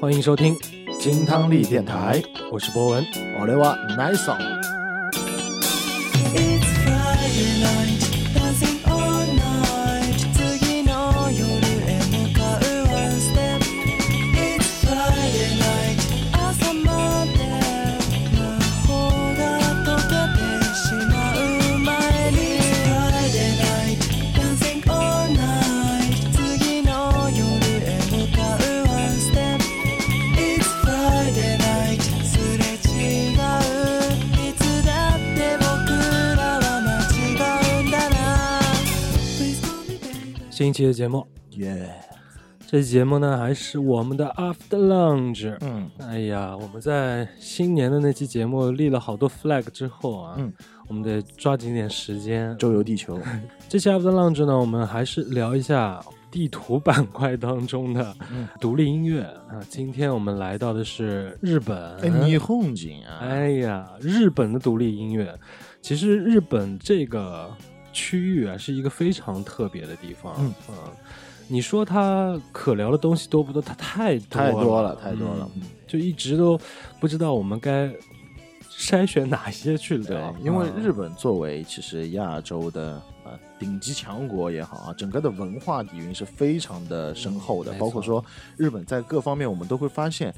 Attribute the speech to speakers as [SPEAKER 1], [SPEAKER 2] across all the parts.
[SPEAKER 1] 欢迎收听
[SPEAKER 2] 金汤力电台，
[SPEAKER 1] 我是博文。
[SPEAKER 2] 我来话 nice
[SPEAKER 1] 期的节目，
[SPEAKER 2] 耶，
[SPEAKER 1] 这期节目呢还是我们的 After Lunch。
[SPEAKER 2] 嗯，
[SPEAKER 1] 哎呀，我们在新年的那期节目立了好多 flag 之后啊，
[SPEAKER 2] 嗯。
[SPEAKER 1] 我们得抓紧点时间。
[SPEAKER 2] 周游地球，
[SPEAKER 1] 这期 After Lunch 呢，我们还是聊一下地图板块当中的
[SPEAKER 2] 嗯。
[SPEAKER 1] 独立音乐。啊。今天我们来到的是日本，
[SPEAKER 2] 哎，霓虹景啊，
[SPEAKER 1] 哎呀，日本的独立音乐，其实日本这个区域啊，是一个非常特别的地方。
[SPEAKER 2] 嗯
[SPEAKER 1] 你说它可聊的东西多不多？它太多
[SPEAKER 2] 太多了，太多了。
[SPEAKER 1] 嗯就一直都不知道我们该筛选哪些去聊，，
[SPEAKER 2] 因为
[SPEAKER 1] 啊
[SPEAKER 2] 日本作为其实亚洲的呃顶级强国也好啊，整个的文化底蕴是非常的深厚的，
[SPEAKER 1] 嗯
[SPEAKER 2] 包括说日本在各方面我们都会发现。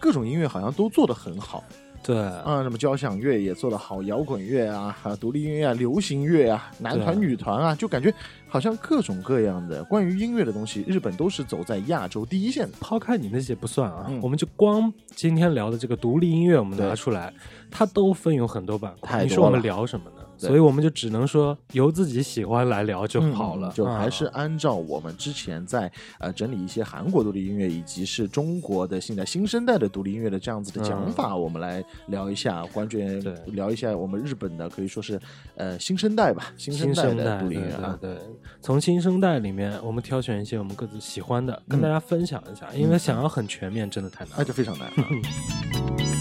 [SPEAKER 2] 各种音乐好像都做得很好
[SPEAKER 1] 对
[SPEAKER 2] 啊，什么交响乐也做得好，摇滚乐啊，还有独立音乐啊，流行乐啊，男团、女团啊，就感觉好像各种各样的关于音乐的东西，日本都是走在亚洲第一线的。
[SPEAKER 1] 抛开你那些不算啊，
[SPEAKER 2] 嗯
[SPEAKER 1] 我们就光今天聊的这个独立音乐，我们拿出来，它都分有很多板块。你说我们聊什么呢？
[SPEAKER 2] 对
[SPEAKER 1] 所以我们就只能说由自己喜欢来聊就好了，
[SPEAKER 2] 嗯就还是
[SPEAKER 1] 啊
[SPEAKER 2] 按照我们之前在呃整理一些韩国独立音乐以及是中国的现在新生代的独立音乐的这样子的讲法，我们来聊一下，关注聊一下我们日本的可以说是呃新生代吧，新
[SPEAKER 1] 新生代
[SPEAKER 2] 代的独立音乐啊。
[SPEAKER 1] 对对对，从新生代里面，我们挑选一些我们各自喜欢的，跟大家分享一下。因为想要很全面，真的太难了。
[SPEAKER 2] 那就非常难、啊。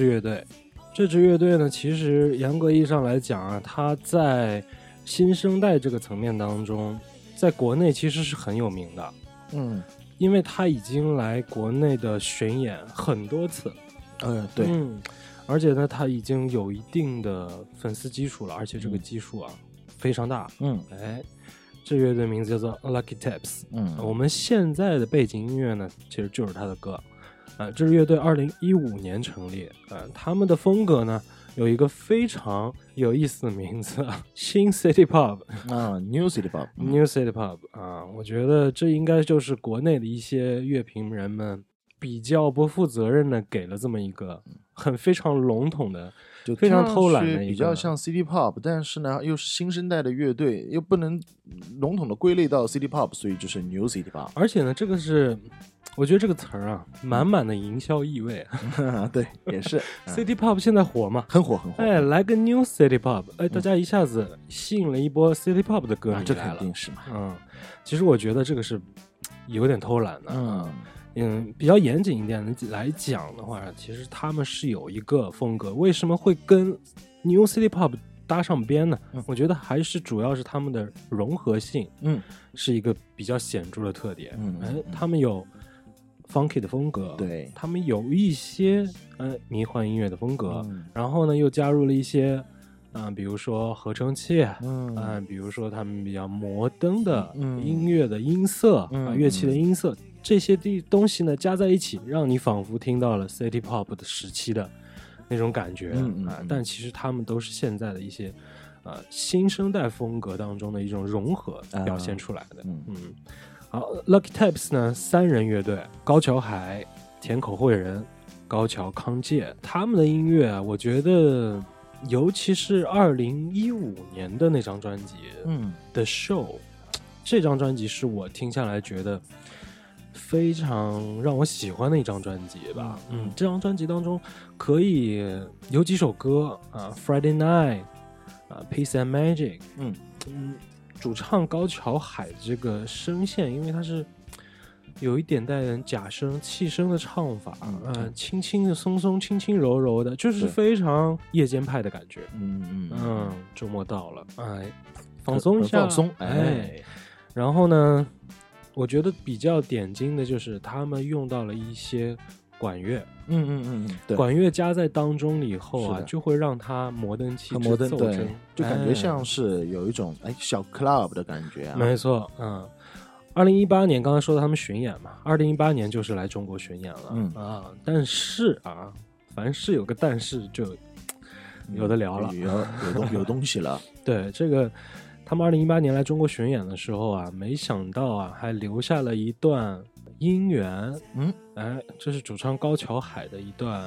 [SPEAKER 1] 支乐队，这支乐队呢，其实严格意义上来讲啊，它在新生代这个层面当中，在国内其实是很有名的，
[SPEAKER 2] 嗯，
[SPEAKER 1] 因为它已经来国内的巡演很多次。
[SPEAKER 2] 嗯，对，
[SPEAKER 1] 嗯，而且呢，它已经有一定的粉丝基础了，而且这个
[SPEAKER 2] 嗯
[SPEAKER 1] 基数啊、非常大。
[SPEAKER 2] 嗯
[SPEAKER 1] 哎，这乐队名字叫做 Lucky Taps，。
[SPEAKER 2] 嗯，
[SPEAKER 1] 我们现在的背景音乐呢，其实就是他的歌。啊、这支乐队二零一五年成立，啊、他们的风格呢有一个非常有意思的名字，新 City Pop、
[SPEAKER 2] 啊，New City Pop，嗯
[SPEAKER 1] New City Pop 啊，我觉得这应该就是国内的一些乐评人们比较不负责任的给了这么一个很非常笼统的，
[SPEAKER 2] 就
[SPEAKER 1] 非常偷懒的
[SPEAKER 2] 比较像 City Pop，但是呢又是新生代的乐队，又不能笼统的归类到 City Pop，所以就是 New City Pop。
[SPEAKER 1] 而且呢，这个是我觉得这个词儿啊，满满的营销意味。
[SPEAKER 2] 对，也是、嗯
[SPEAKER 1] City Pop 现在火嘛？
[SPEAKER 2] 很火很火。
[SPEAKER 1] 哎，来个 New City Pop，哎，大家一下子吸引了一波 City Pop 的歌
[SPEAKER 2] 啊，这
[SPEAKER 1] 迷来了。
[SPEAKER 2] 肯定是嘛。
[SPEAKER 1] 嗯，其实我觉得这个是有点偷懒的。
[SPEAKER 2] 嗯
[SPEAKER 1] 嗯，比较严谨一点的来讲的话，其实他们是有一个风格，为什么会跟 New City Pop 搭上边呢？
[SPEAKER 2] 嗯
[SPEAKER 1] 我觉得还是主要是他们的融合性
[SPEAKER 2] 嗯
[SPEAKER 1] 是一个比较显著的特点。
[SPEAKER 2] 嗯
[SPEAKER 1] 哎，他们有 funky 的风格，
[SPEAKER 2] 对
[SPEAKER 1] 他们有一些呃迷幻音乐的风格，
[SPEAKER 2] 嗯
[SPEAKER 1] 然后呢又加入了一些。嗯、比如说合成器，
[SPEAKER 2] 嗯
[SPEAKER 1] 嗯，比如说他们比较摩登的
[SPEAKER 2] 嗯
[SPEAKER 1] 音乐的音色、啊，
[SPEAKER 2] 嗯
[SPEAKER 1] 乐器的音色，这些地东西呢加在一起，让你仿佛听到了 City Pop 的时期的那种感觉啊、
[SPEAKER 2] 嗯嗯嗯。
[SPEAKER 1] 但其实他们都是现在的一些呃新生代风格当中的一种融合
[SPEAKER 2] 啊
[SPEAKER 1] 表现出来的。
[SPEAKER 2] 嗯。
[SPEAKER 1] 嗯，好，Lucky Tapes 呢，三人乐队，高桥海、田口惠人、高桥康介，他们的音乐啊，我觉得，尤其是二零一五年的那张专辑
[SPEAKER 2] 嗯。
[SPEAKER 1] 的 Show，这张专辑是我听下来觉得非常让我喜欢的一张专辑吧。
[SPEAKER 2] 嗯
[SPEAKER 1] 嗯，这张专辑当中可以有几首歌啊，《Friday Night》啊，《Peace and Magic》。
[SPEAKER 2] 嗯
[SPEAKER 1] 嗯，主唱高桥海这个声线，因为他是有一点带点假声、气声的唱法，
[SPEAKER 2] 嗯
[SPEAKER 1] 呃，轻轻的、松松、轻轻柔柔的，就是非常夜间派的感觉。
[SPEAKER 2] 嗯嗯
[SPEAKER 1] 嗯，周末到了，哎，放松一下，
[SPEAKER 2] 放松哎
[SPEAKER 1] 哎。然后呢，我觉得比较点睛的就是他们用到了一些管乐，
[SPEAKER 2] 嗯嗯嗯嗯，对，
[SPEAKER 1] 管乐加在当中以后啊，就会让它摩登气质
[SPEAKER 2] 摩登，对，，就感觉
[SPEAKER 1] 哎
[SPEAKER 2] 像是有一种哎小 club 的感觉啊。
[SPEAKER 1] 没错，嗯，二零一八年刚才说到他们巡演嘛，二零一八年就是来中国巡演了，
[SPEAKER 2] 嗯
[SPEAKER 1] 啊，但是啊，凡是有个但是就
[SPEAKER 2] 嗯
[SPEAKER 1] 有的聊了
[SPEAKER 2] 有有东有东西了。
[SPEAKER 1] 对这个，他们二零一八年来中国巡演的时候啊，没想到啊，还留下了一段姻缘，
[SPEAKER 2] 嗯，
[SPEAKER 1] 哎，这是主唱高桥海的一段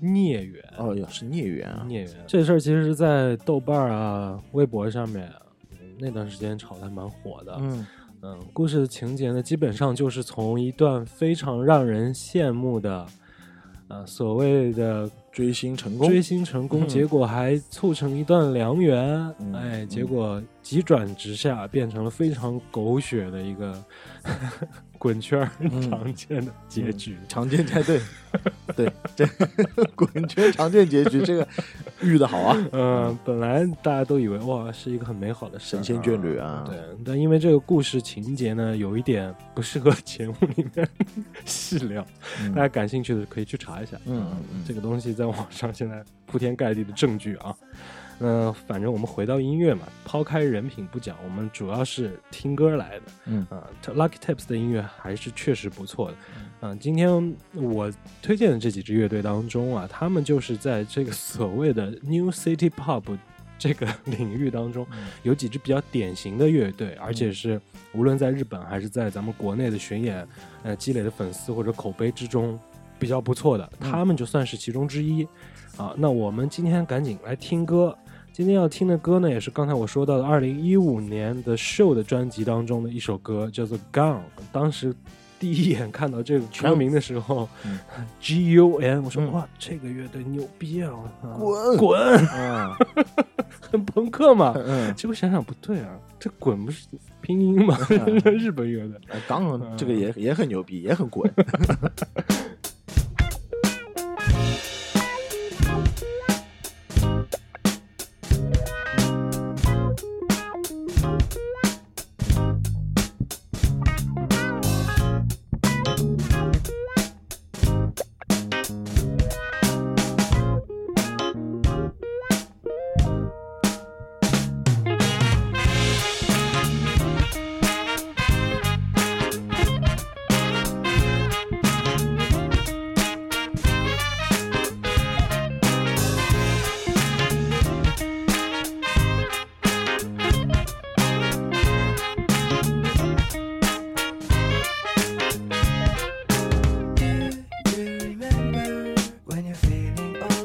[SPEAKER 1] 孽缘，
[SPEAKER 2] 哦哟，是孽缘啊。
[SPEAKER 1] 孽缘。这事儿其实是在豆瓣儿啊、微博上面那段时间炒的还蛮火的，
[SPEAKER 2] 嗯
[SPEAKER 1] 嗯，故事的情节呢，基本上就是从一段非常让人羡慕的，呃，所谓的
[SPEAKER 2] 追星成功，
[SPEAKER 1] 追星成功，
[SPEAKER 2] 嗯。
[SPEAKER 1] 结果还促成一段良缘，
[SPEAKER 2] 嗯。
[SPEAKER 1] 哎，
[SPEAKER 2] 嗯。
[SPEAKER 1] 结果急转直下，变成了非常狗血的一个滚圈常见的结局。
[SPEAKER 2] 常见才对，对，这 滚圈常见结局，这个遇的好啊。
[SPEAKER 1] 嗯，本来大家都以为哇是一个很美好的
[SPEAKER 2] 神仙眷侣啊
[SPEAKER 1] 对，但因为这个故事情节呢，有一点不适合节目里面 细聊，
[SPEAKER 2] 嗯
[SPEAKER 1] 大家感兴趣的可以去查一下。
[SPEAKER 2] 嗯
[SPEAKER 1] 这个东西在网上现在铺天盖地的证据啊。那反正我们回到音乐嘛，抛开人品不讲，我们主要是听歌来的。
[SPEAKER 2] 嗯
[SPEAKER 1] 啊、这 Lucky Tips 的音乐还是确实不错的。嗯、今天我推荐的这几支乐队当中啊，他们就是在这个所谓的 New City Pop 这个 领域当中，
[SPEAKER 2] 嗯
[SPEAKER 1] 有几支比较典型的乐队，而且是无论在日本还是在咱们国内的巡演，呃，积累的粉丝或者口碑之中比较不错的，
[SPEAKER 2] 嗯
[SPEAKER 1] 他们就算是其中之一。啊，那我们今天赶紧来听歌。今天要听的歌呢，也是刚才我说到的二零一五年的 Show 的专辑当中的一首歌，叫做《Gun》。当时第一眼看到这个歌名的时候、
[SPEAKER 2] 嗯
[SPEAKER 1] g U N，我说、
[SPEAKER 2] 嗯
[SPEAKER 1] 哇，这个乐队牛逼啊！啊
[SPEAKER 2] 滚
[SPEAKER 1] 滚，
[SPEAKER 2] 啊，
[SPEAKER 1] 很朋克嘛。
[SPEAKER 2] 嗯，
[SPEAKER 1] 结果想想不对啊，这“滚”不是拼音吗？
[SPEAKER 2] 嗯
[SPEAKER 1] 日本乐队。
[SPEAKER 2] 呃刚这个也也很牛逼，也很滚。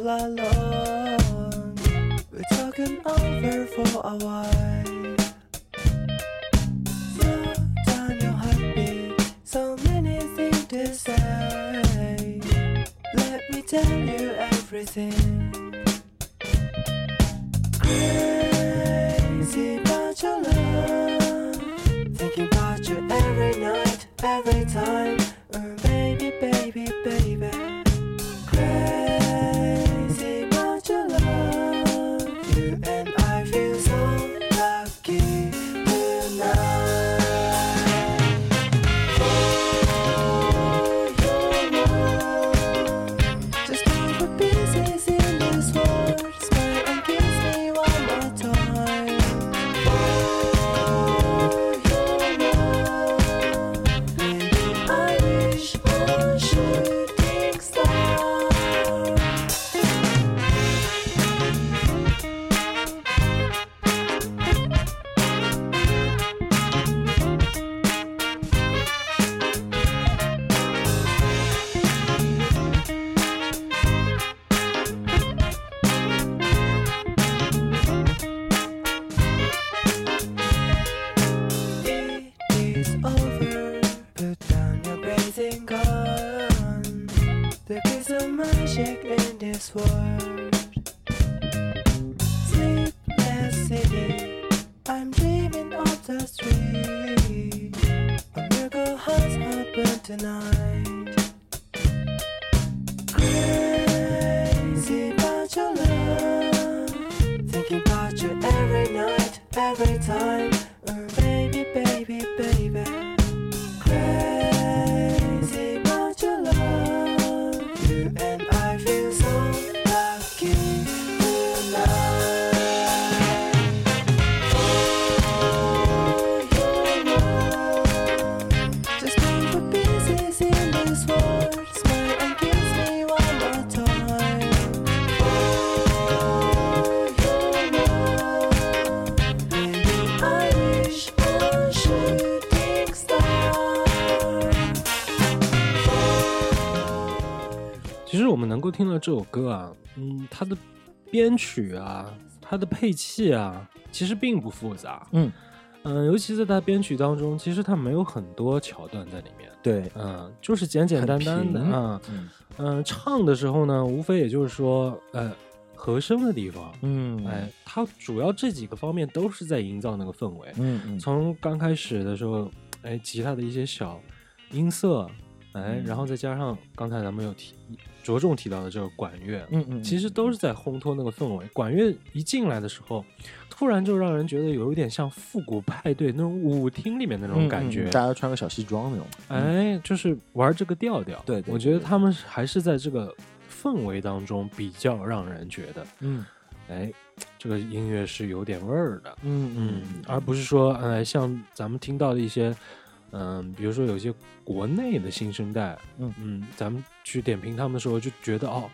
[SPEAKER 3] alone? We're talking over for a while. Slow down your heartbeat, so many things to say. Let me tell you everything.
[SPEAKER 1] 歌啊，嗯，它的编曲啊，它的配器啊，其实并不复杂。
[SPEAKER 2] 嗯
[SPEAKER 1] 嗯、尤其在它编曲当中，其实它没有很多桥段在里面。
[SPEAKER 2] 对，
[SPEAKER 1] 嗯，就是简简单单的啊。
[SPEAKER 2] 嗯
[SPEAKER 1] 嗯、唱的时候呢，无非也就是说，呃，和声的地方，
[SPEAKER 2] 嗯
[SPEAKER 1] 哎，它主要这几个方面都是在营造那个氛围。
[SPEAKER 2] 嗯嗯
[SPEAKER 1] 从刚开始的时候，哎，吉他的一些小音色，哎，
[SPEAKER 2] 嗯
[SPEAKER 1] 然后再加上刚才咱们有提着重提到的这个管乐，
[SPEAKER 2] 嗯嗯，
[SPEAKER 1] 其实都是在烘托那个氛围。管乐一进来的时候，突然就让人觉得有一点像复古派对那种舞厅里面那种感觉。
[SPEAKER 2] 嗯大家穿个小西装那种。
[SPEAKER 1] 哎，就是玩这个调调。
[SPEAKER 2] 对对
[SPEAKER 1] 我觉得他们还是在这个氛围当中比较让人觉得，
[SPEAKER 2] 嗯
[SPEAKER 1] 哎，这个音乐是有点味儿的。
[SPEAKER 2] 嗯
[SPEAKER 1] 嗯，而不是说，哎，像咱们听到的一些，嗯、比如说有些国内的新生代，
[SPEAKER 2] 嗯。
[SPEAKER 1] 嗯，咱们去点评他们的时候就觉得哦，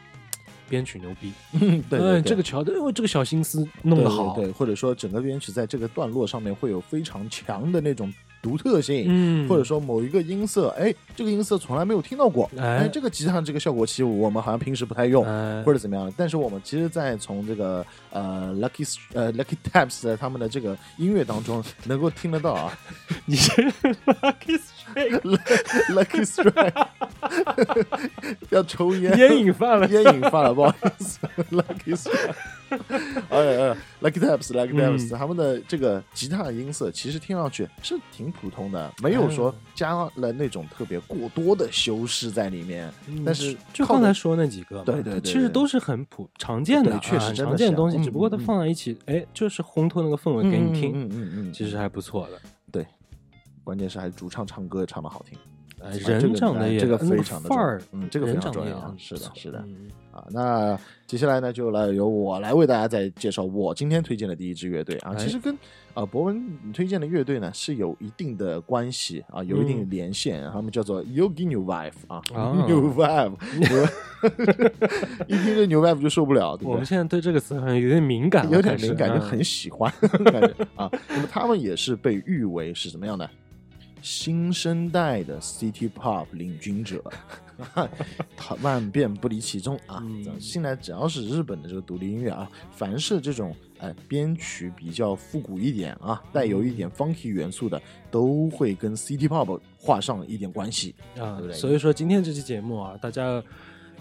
[SPEAKER 1] 编曲牛逼，
[SPEAKER 2] 嗯，对
[SPEAKER 1] 这个桥段，哦，这个小心思弄得好，
[SPEAKER 2] 对或者说整个编曲在这个段落上面会有非常强的那种独特性，
[SPEAKER 1] 嗯，
[SPEAKER 2] 或者说某一个音色，哎，这个音色从来没有听到过，
[SPEAKER 1] 哎
[SPEAKER 2] 哎，这个吉他这个效果器我们好像平时不太用。
[SPEAKER 1] 哎，
[SPEAKER 2] 或者怎么样？但是我们其实，在从这个呃 Lucky 呃 Lucky Taps 的他们的这个音乐当中，能够听得到啊
[SPEAKER 1] 你是 Lucky
[SPEAKER 2] Lucky Strike 要抽烟，
[SPEAKER 1] 烟瘾犯了，
[SPEAKER 2] 烟瘾犯了，不好意思，Lucky Strike，哎哎，Lucky Taps，Lucky
[SPEAKER 1] 嗯。
[SPEAKER 2] Taps，、他们的这个吉他音色其实听上去是挺普通的，没有说
[SPEAKER 1] 嗯
[SPEAKER 2] 加了那种特别过多的修饰在里面，但是
[SPEAKER 1] 嗯就刚才说那几个嘛，
[SPEAKER 2] 对对对
[SPEAKER 1] 其实都是很普常见的，
[SPEAKER 2] 确实
[SPEAKER 1] 常见的东西，
[SPEAKER 2] 嗯
[SPEAKER 1] 只不过它放在一起，哎，就是烘托那个氛围给你听，
[SPEAKER 2] 嗯嗯嗯嗯，
[SPEAKER 1] 其实还不错的。
[SPEAKER 2] 关键是还主唱唱歌唱的好听。
[SPEAKER 1] 人
[SPEAKER 2] 个
[SPEAKER 1] 长得也
[SPEAKER 2] 哎这个非常的
[SPEAKER 1] 范儿，
[SPEAKER 2] 嗯这个非常重要是的是的
[SPEAKER 1] 嗯
[SPEAKER 2] 啊，那接下来呢，就来由我来为大家再介绍我今天推荐的第一支乐队啊。
[SPEAKER 1] 哎
[SPEAKER 2] 其实跟啊博文推荐的乐队呢是有一定的关系啊，有一定的连线。他们叫做 Yogi New Vibe 啊
[SPEAKER 1] 啊
[SPEAKER 2] ，New Vibe，一听这 New Vibe 就受不了，
[SPEAKER 1] 我们？现在对这个词好像有点敏感，
[SPEAKER 2] 有点敏感，就
[SPEAKER 1] 嗯
[SPEAKER 2] 很喜欢 感觉啊。那么他们也是被誉为是什么样的？新生代的 City Pop 领军者，他万变不离其宗啊！
[SPEAKER 1] 嗯
[SPEAKER 2] 现在只要是日本的这个独立音乐啊，凡是这种哎编曲比较复古一点啊，带有一点 funky 元素的，都会跟 City Pop 画上一点关系。
[SPEAKER 1] 啊
[SPEAKER 2] 对不，对
[SPEAKER 1] 所以说今天这期节目啊，大家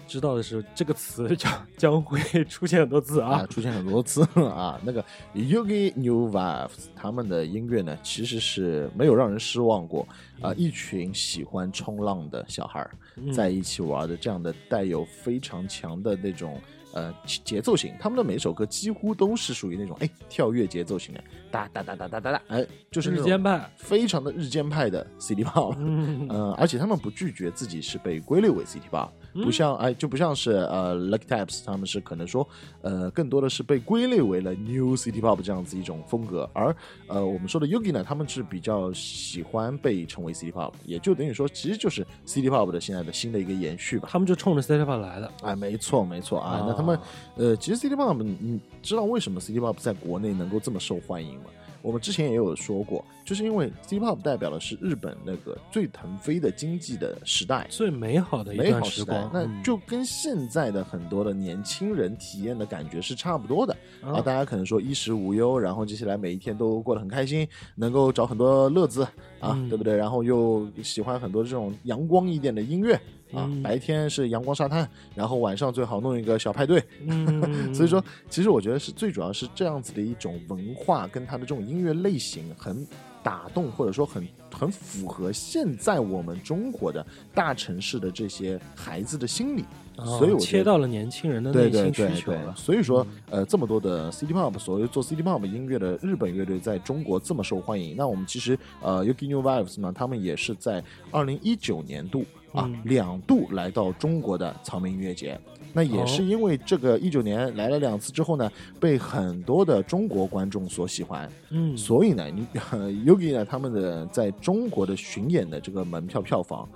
[SPEAKER 1] 知道的是这个词将将会出现很多次
[SPEAKER 2] 啊，
[SPEAKER 1] 啊，
[SPEAKER 2] 出现很多次 啊。那个 Yugi New Vibes 他们的音乐呢，其实是没有让人失望过啊、一群喜欢冲浪的小孩在一起玩的这样的带有非常强的那种。呃，节奏型，他们的每首歌几乎都是属于那种哎跳跃节奏型的，哒哒哒哒哒哒哒，哎，就是
[SPEAKER 1] 日间派，
[SPEAKER 2] 非常的日间派的 City Pop，
[SPEAKER 1] 嗯，
[SPEAKER 2] 呃，而且他们不拒绝自己是被归类为 City Pop，不像哎，就不像是呃 Lucky Taps，他们是可能说呃更多的是被归类为了 New City Pop 这样子一种风格，而呃我们说的 Yogi 呢，他们是比较喜欢被称为 City Pop，也就等于说其实就是 City Pop 的现在的新的一个延续吧。
[SPEAKER 1] 他们就冲着 City Pop 来的，
[SPEAKER 2] 哎，没错没错啊，那他们
[SPEAKER 1] 啊
[SPEAKER 2] 呃，其实 City Pop，你知道为什么 City Pop 在国内能够这么受欢迎吗？我们之前也有说过，就是因为 City Pop 代表的是日本那个最腾飞的经济的时代，
[SPEAKER 1] 最美好的一
[SPEAKER 2] 美
[SPEAKER 1] 段
[SPEAKER 2] 好时
[SPEAKER 1] 光，，嗯
[SPEAKER 2] 那就跟现在的很多的年轻人体验的感觉是差不多的啊。
[SPEAKER 1] 啊
[SPEAKER 2] 大家可能说衣食无忧，然后接下来每一天都过得很开心，能够找很多乐子啊，
[SPEAKER 1] 嗯
[SPEAKER 2] 对不对？然后又喜欢很多这种阳光一点的音乐啊，
[SPEAKER 1] 嗯
[SPEAKER 2] 白天是阳光沙滩，然后晚上最好弄一个小派对。
[SPEAKER 1] 嗯，
[SPEAKER 2] 所以说，其实我觉得是最主要是这样子的一种文化跟它的这种音乐类型很打动或者说很很符合现在我们中国的大城市的这些孩子的心理。所以我
[SPEAKER 4] 切到了年轻人的
[SPEAKER 2] 对
[SPEAKER 4] 内心
[SPEAKER 2] 对对对
[SPEAKER 4] 需求了，。
[SPEAKER 2] 所以说，呃，这么多的 City Pop，所谓做 City Pop 音乐的日本乐队在中国这么受欢迎，那我们其实呃 Yuki New Vibes 呢，他们也是在二零一九年度啊、
[SPEAKER 4] 嗯
[SPEAKER 2] 两度来到中国的草莓音乐节。那也是
[SPEAKER 4] 哦
[SPEAKER 2] 因为这个一九年来了两次之后呢，被很多的中国观众所喜欢，
[SPEAKER 4] 嗯，
[SPEAKER 2] 所以呢，你 Yugi 呢他们的在中国的巡演的这个门票票房，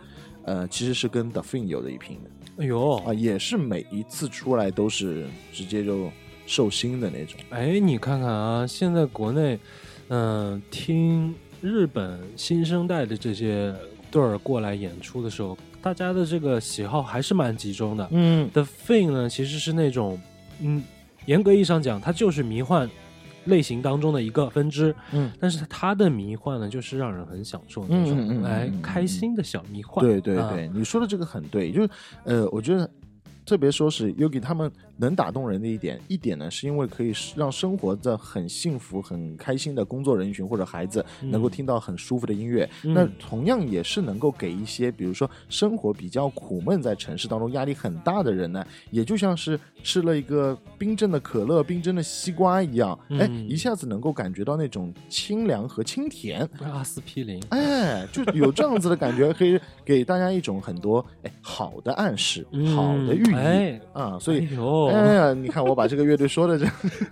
[SPEAKER 2] 呃，其实是跟 The Fin 有的一拼的。
[SPEAKER 4] 哎呦
[SPEAKER 2] 啊，，也是每一次出来都是直接就寿星的那种。
[SPEAKER 4] 哎，你看看啊，现在国内，嗯、听日本新生代的这些队儿过来演出的时候，大家的这个喜好还是蛮集中的。
[SPEAKER 2] 嗯
[SPEAKER 4] ，The Thing 呢，其实是那种，嗯，严格意义上讲，它就是迷幻类型当中的一个分支。
[SPEAKER 2] 嗯，
[SPEAKER 4] 但是它的迷幻呢，就是让人很享受那种，
[SPEAKER 2] 嗯嗯嗯嗯
[SPEAKER 4] 哎
[SPEAKER 2] 嗯，
[SPEAKER 4] 开心的小迷幻。
[SPEAKER 2] 对对
[SPEAKER 4] 啊
[SPEAKER 2] 对，你说的这个很对，就是呃，我觉得。特别说是 Yogi 他们能打动人的一点，一点呢是因为可以让生活在很幸福、很开心的工作人群或者孩子能够听到很舒服的音乐。
[SPEAKER 4] 嗯
[SPEAKER 2] 那同样也是能够给一些，比如说生活比较苦闷，在城市当中压力很大的人呢，也就像是吃了一个冰镇的可乐、冰镇的西瓜一样，哎，
[SPEAKER 4] 嗯
[SPEAKER 2] 一下子能够感觉到那种清凉和清甜。
[SPEAKER 4] 阿司匹林，
[SPEAKER 2] 哎，就有这样子的感觉，可以给大家一种很多哎好的暗示、好的寓意、
[SPEAKER 4] 哎
[SPEAKER 2] 啊。所以，
[SPEAKER 4] 哎呦，
[SPEAKER 2] 哎呀，你看我把这个乐队说的这，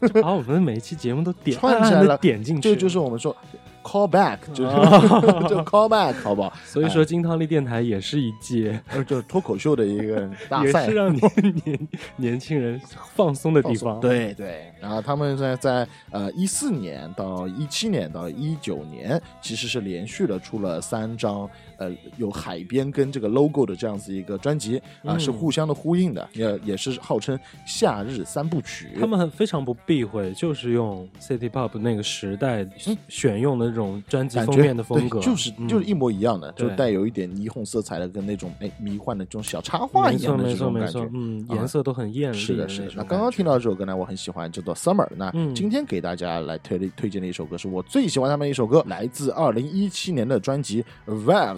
[SPEAKER 4] 就 把我们每一期节目都点
[SPEAKER 2] 串起来了。
[SPEAKER 4] 点进去，
[SPEAKER 2] 这就是我们说 call back，就是、
[SPEAKER 4] 哦
[SPEAKER 2] 就 call back，好不好？
[SPEAKER 4] 所以说金汤力电台也是一届，
[SPEAKER 2] 呃，就是脱口秀的一个大
[SPEAKER 4] 也
[SPEAKER 2] 赛
[SPEAKER 4] 是。让年年年轻人放松的地方。，
[SPEAKER 2] 对对，然后他们在在呃一四年到一七年到一九年，其实是连续的出了三张呃有海边跟这个 logo 的这样子一个专辑啊、
[SPEAKER 4] 嗯
[SPEAKER 2] 是互相的呼应的，也也是号称夏日三部曲。
[SPEAKER 4] 他们很非常不避讳，就是用 City Pop 那个时代选用的那种专辑封面的风格，
[SPEAKER 2] 就是
[SPEAKER 4] 嗯
[SPEAKER 2] 就是一模一样的，就带有一点霓虹色彩的，跟那种哎迷幻的这种小插画一样的这种感觉。，
[SPEAKER 4] 错嗯，
[SPEAKER 2] 啊
[SPEAKER 4] 颜色都很艳丽
[SPEAKER 2] 是的，是的
[SPEAKER 4] 那
[SPEAKER 2] 刚刚听到这首歌呢，我很喜欢，叫做《Summer》。那
[SPEAKER 4] 嗯
[SPEAKER 2] 今天给大家来推推荐的一首歌，是我最喜欢他们的一首歌，来自二零一七年的专辑《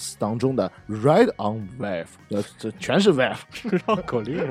[SPEAKER 2] Waves》当中的《Ride on Wave》。呃，这全是 Wave。
[SPEAKER 4] 绕口令。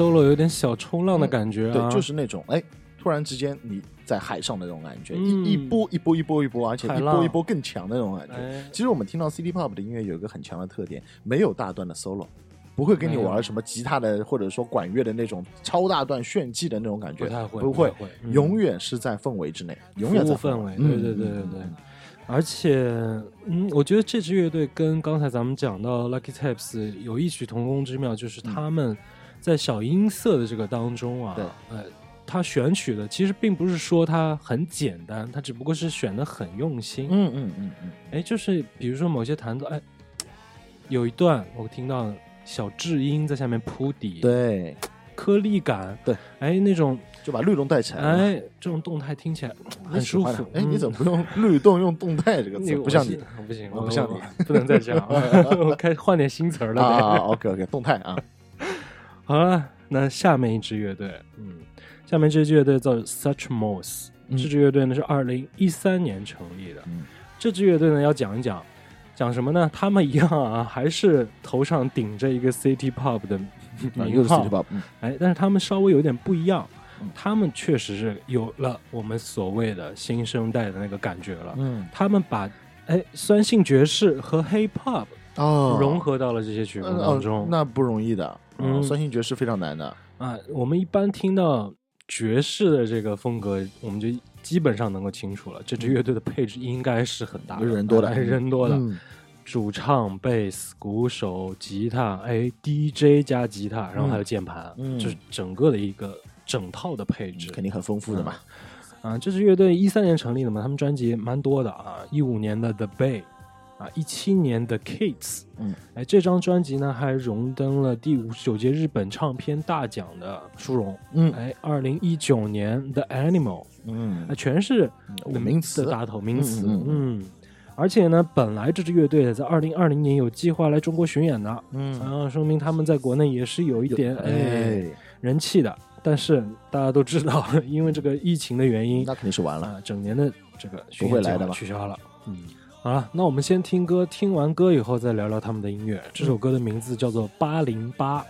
[SPEAKER 1] Solo 有点小冲浪的感觉啊，
[SPEAKER 2] 对，就是那种哎，突然之间你在海上的那种感觉，
[SPEAKER 1] 嗯。
[SPEAKER 2] 一一波一波一波一波，而且一波一波更强的那种感觉。
[SPEAKER 1] 哎，
[SPEAKER 2] 其实我们听到 City Pop 的音乐有一个很强的特点，没有大段的 solo，不会跟你
[SPEAKER 1] 没有
[SPEAKER 2] 玩什么吉他的或者说管乐的那种超大段炫技的那种感觉，
[SPEAKER 1] 不太会，
[SPEAKER 2] 不
[SPEAKER 1] 会，会嗯。
[SPEAKER 2] 永远是在氛围之内，永远在
[SPEAKER 1] 务氛围
[SPEAKER 2] 嗯
[SPEAKER 1] 对对对对对。而且，嗯，我觉得这支乐队跟刚才咱们讲到 Lucky Tapes 有异曲同工之妙，就是他们在小音色的这个当中啊，
[SPEAKER 2] 对
[SPEAKER 1] 呃，他选取的其实并不是说它很简单，他只不过是选的很用心。
[SPEAKER 2] 嗯嗯嗯嗯，
[SPEAKER 1] 哎，就是比如说某些弹奏，哎，有一段我听到小智音在下面铺底，，
[SPEAKER 2] 对，
[SPEAKER 1] 颗粒感，
[SPEAKER 2] 对，
[SPEAKER 1] 哎，那种，
[SPEAKER 2] 就把律动带起来了。
[SPEAKER 1] 哎，这种动态听起来很舒服。
[SPEAKER 2] 哎，你怎
[SPEAKER 1] 么？
[SPEAKER 2] 不用律动，用动态这个词？
[SPEAKER 1] 你
[SPEAKER 2] 不像你
[SPEAKER 1] 我不行，
[SPEAKER 2] 我不像你，
[SPEAKER 1] 不能再讲，我开换点新词儿了
[SPEAKER 2] 啊
[SPEAKER 1] 得。
[SPEAKER 2] ？OK OK，动态啊，
[SPEAKER 1] 好了，那下面一支乐队，嗯，下面这支乐队叫 Such Moss，、
[SPEAKER 2] 嗯
[SPEAKER 1] 这支乐队呢是二零一三年成立的。
[SPEAKER 2] 嗯
[SPEAKER 1] 这支乐队呢要讲一讲，讲什么呢？他们一样啊，还是头上顶着一个 City Pop 的
[SPEAKER 2] 啊又是
[SPEAKER 1] 名号
[SPEAKER 2] City，Pop，嗯
[SPEAKER 1] 哎，但是他们稍微有点不一样
[SPEAKER 2] 嗯，
[SPEAKER 1] 他们确实是有了我们所谓的新生代的那个感觉了。
[SPEAKER 2] 嗯
[SPEAKER 1] 他们把哎酸性爵士和 Hip Hop
[SPEAKER 2] 哦
[SPEAKER 1] 融合到了这些曲风
[SPEAKER 2] 嗯
[SPEAKER 1] 当中。
[SPEAKER 2] 那不容易的，
[SPEAKER 1] 嗯
[SPEAKER 2] 嗯，酸性爵士非常难的，
[SPEAKER 1] 啊，我们一般听到爵士的这个风格，我们就基本上能够清楚了，这支乐队的配置应该是很大的，
[SPEAKER 2] 人多的
[SPEAKER 1] 哎 人多的，
[SPEAKER 2] 嗯。
[SPEAKER 1] 主唱、贝斯、鼓手、吉他，哎，DJ 加吉他，然后还有键盘，
[SPEAKER 2] 嗯。
[SPEAKER 1] 就是整个的一个整套的配置。
[SPEAKER 2] 肯定很丰富的嘛。
[SPEAKER 1] 啊，这支乐队一三年成立的嘛，他们专辑蛮多的啊，一五年的 The Bay，啊，一七年的 Kids，
[SPEAKER 2] 嗯，
[SPEAKER 1] 哎，这张专辑呢还荣登了第五十九届日本唱片大奖的殊荣，
[SPEAKER 2] 嗯
[SPEAKER 1] 哎，二零一九年的 Animal，
[SPEAKER 2] 嗯
[SPEAKER 1] 啊，全是
[SPEAKER 2] 名词
[SPEAKER 1] 的大头名词，
[SPEAKER 2] 嗯嗯
[SPEAKER 1] 嗯。而且呢，本来这支乐队在二零二零年有计划来中国巡演的，
[SPEAKER 2] 嗯，
[SPEAKER 1] 然后，说明他们在国内也是有一点哎
[SPEAKER 2] 哎，
[SPEAKER 1] 人气的。但是大家都知道，因为这个疫情的原因，
[SPEAKER 2] 那肯定是完了。
[SPEAKER 1] 啊，整年的这个
[SPEAKER 2] 不会来的吧
[SPEAKER 1] 取消了。
[SPEAKER 2] 嗯，
[SPEAKER 1] 好了，那我们先听歌，听完歌以后再聊聊他们的音乐。这首歌的名字叫做《八零八》。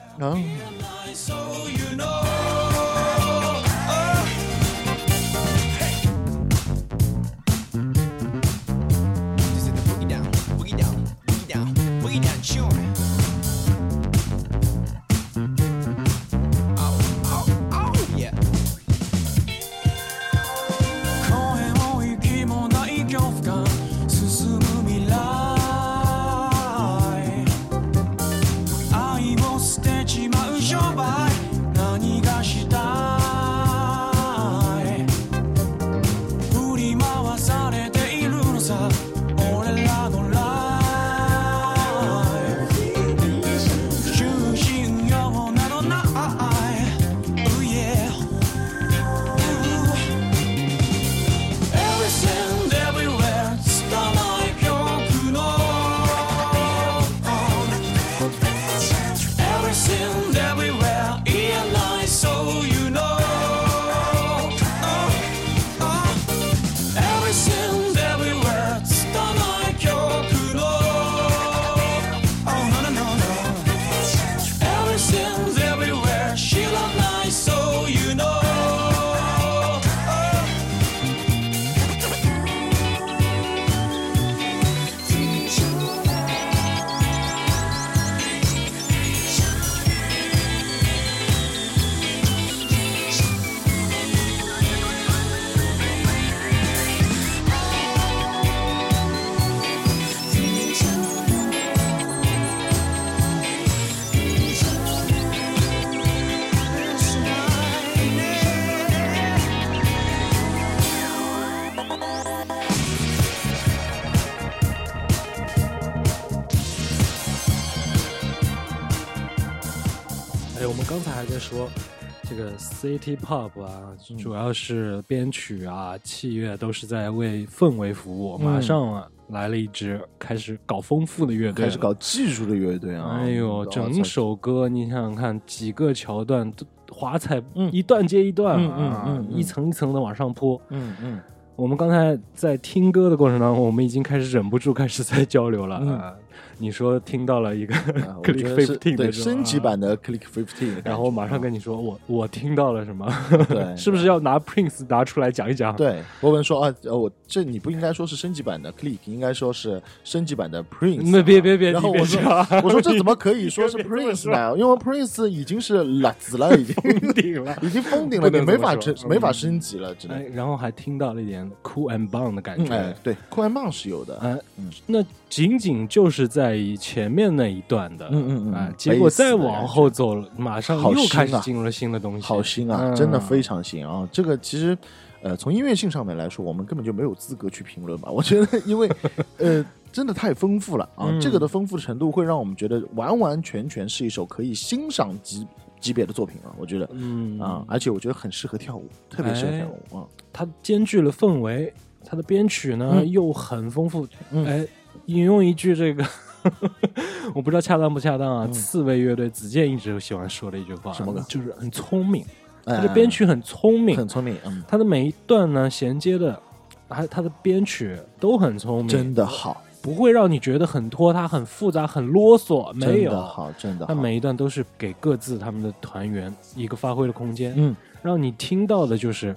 [SPEAKER 1] City Pop 啊，
[SPEAKER 2] 嗯
[SPEAKER 1] 主要是编曲啊、器乐都是在为氛围服务。
[SPEAKER 2] 嗯
[SPEAKER 1] 马上啊，来了一支开始搞丰富的乐队，
[SPEAKER 2] 开始搞。技术的乐队啊！
[SPEAKER 1] 哎呦，整首歌你想想看，几个桥段都华彩，
[SPEAKER 2] 嗯
[SPEAKER 1] 一段接一段
[SPEAKER 2] 嗯
[SPEAKER 1] 啊，一层一层的往上铺。
[SPEAKER 2] 嗯嗯，
[SPEAKER 1] 我们刚才在听歌的过程当中，我们已经开始忍不住开始在交流了。你说听到了一个 Click Fifteen
[SPEAKER 2] 对
[SPEAKER 1] 的
[SPEAKER 2] 升级
[SPEAKER 1] 啊
[SPEAKER 2] 版的 Click Fifteen，
[SPEAKER 1] 然后我马上跟你说，我我听到了什么？
[SPEAKER 2] 对
[SPEAKER 1] 是不是要拿 Prince 拿出来讲一讲？，
[SPEAKER 2] 对博文说啊，呃，我这你不应该说是升级版的 Click，应该说是升级版的 Prince 啊。
[SPEAKER 1] 那别别别，
[SPEAKER 2] 然后我说 我说这怎么可以说是 Prince 呢？因为 Prince 已经是辣子了，已经封
[SPEAKER 1] 顶了。
[SPEAKER 2] 已经封顶了，你没法升没法升级了，只能
[SPEAKER 1] 哎，然后还听到了一点 Cool and Bang 的感
[SPEAKER 2] 嗯
[SPEAKER 1] 觉。
[SPEAKER 2] 哎对，酷安棒是有的，
[SPEAKER 1] 哎
[SPEAKER 2] 嗯，
[SPEAKER 1] 那仅仅就是在以前面那一段的，
[SPEAKER 2] 嗯嗯嗯
[SPEAKER 1] 啊，结果再往后走了，马上
[SPEAKER 2] 好
[SPEAKER 1] 又开始进入了新的东西，
[SPEAKER 2] 好新啊，
[SPEAKER 1] 嗯
[SPEAKER 2] 真的非常新啊！这个其实，呃，从音乐性上面来说，我们根本就没有资格去评论吧。我觉得，因为呃，真的太丰富了啊！
[SPEAKER 1] 嗯
[SPEAKER 2] 这个的丰富程度会让我们觉得完完全全是一首可以欣赏级级别的作品啊！我觉得
[SPEAKER 1] 嗯
[SPEAKER 2] 啊，而且我觉得很适合跳舞，特别适合跳舞啊！
[SPEAKER 1] 它兼具了氛围，它的编曲呢、
[SPEAKER 2] 嗯
[SPEAKER 1] 又很丰富。
[SPEAKER 2] 嗯
[SPEAKER 1] 哎，引用一句这个，我不知道恰当不恰当啊。
[SPEAKER 2] 嗯。
[SPEAKER 1] 刺猬乐队子健一直喜欢说的一句话，
[SPEAKER 2] 什么？个
[SPEAKER 1] 就是很聪明，他的编曲很聪明，
[SPEAKER 2] 很聪明，嗯，
[SPEAKER 1] 他的每一段呢衔接的，还他的编曲都很聪明，
[SPEAKER 2] 真的好，
[SPEAKER 1] 不会让你觉得很拖沓、很复杂、很啰嗦，没有。
[SPEAKER 2] 真的好，真的
[SPEAKER 1] 它
[SPEAKER 2] 好，
[SPEAKER 1] 每一段都是给各自他们的团员一个发挥的空间，
[SPEAKER 2] 嗯，
[SPEAKER 1] 让你听到的就是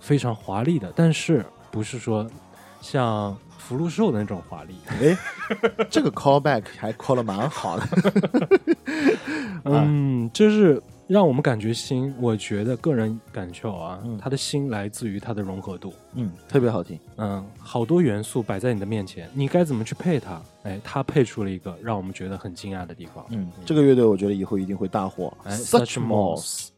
[SPEAKER 1] 非常华丽的，但是不是说像福禄寿的那种华丽。
[SPEAKER 2] 哎，这个 callback 还 call 的蛮好的，
[SPEAKER 1] 嗯，就是让我们感觉心。我觉得个人感受啊，
[SPEAKER 2] 嗯
[SPEAKER 1] 它的心来自于它的融合度。
[SPEAKER 2] 嗯，特别好听，
[SPEAKER 1] 嗯，好多元素摆在你的面前，你该怎么去配它？哎，它配出了一个让我们觉得很惊讶的地方。
[SPEAKER 2] 嗯，这个乐队我觉得以后一定会大火
[SPEAKER 1] 哎
[SPEAKER 2] ，Such
[SPEAKER 1] Such
[SPEAKER 2] Moss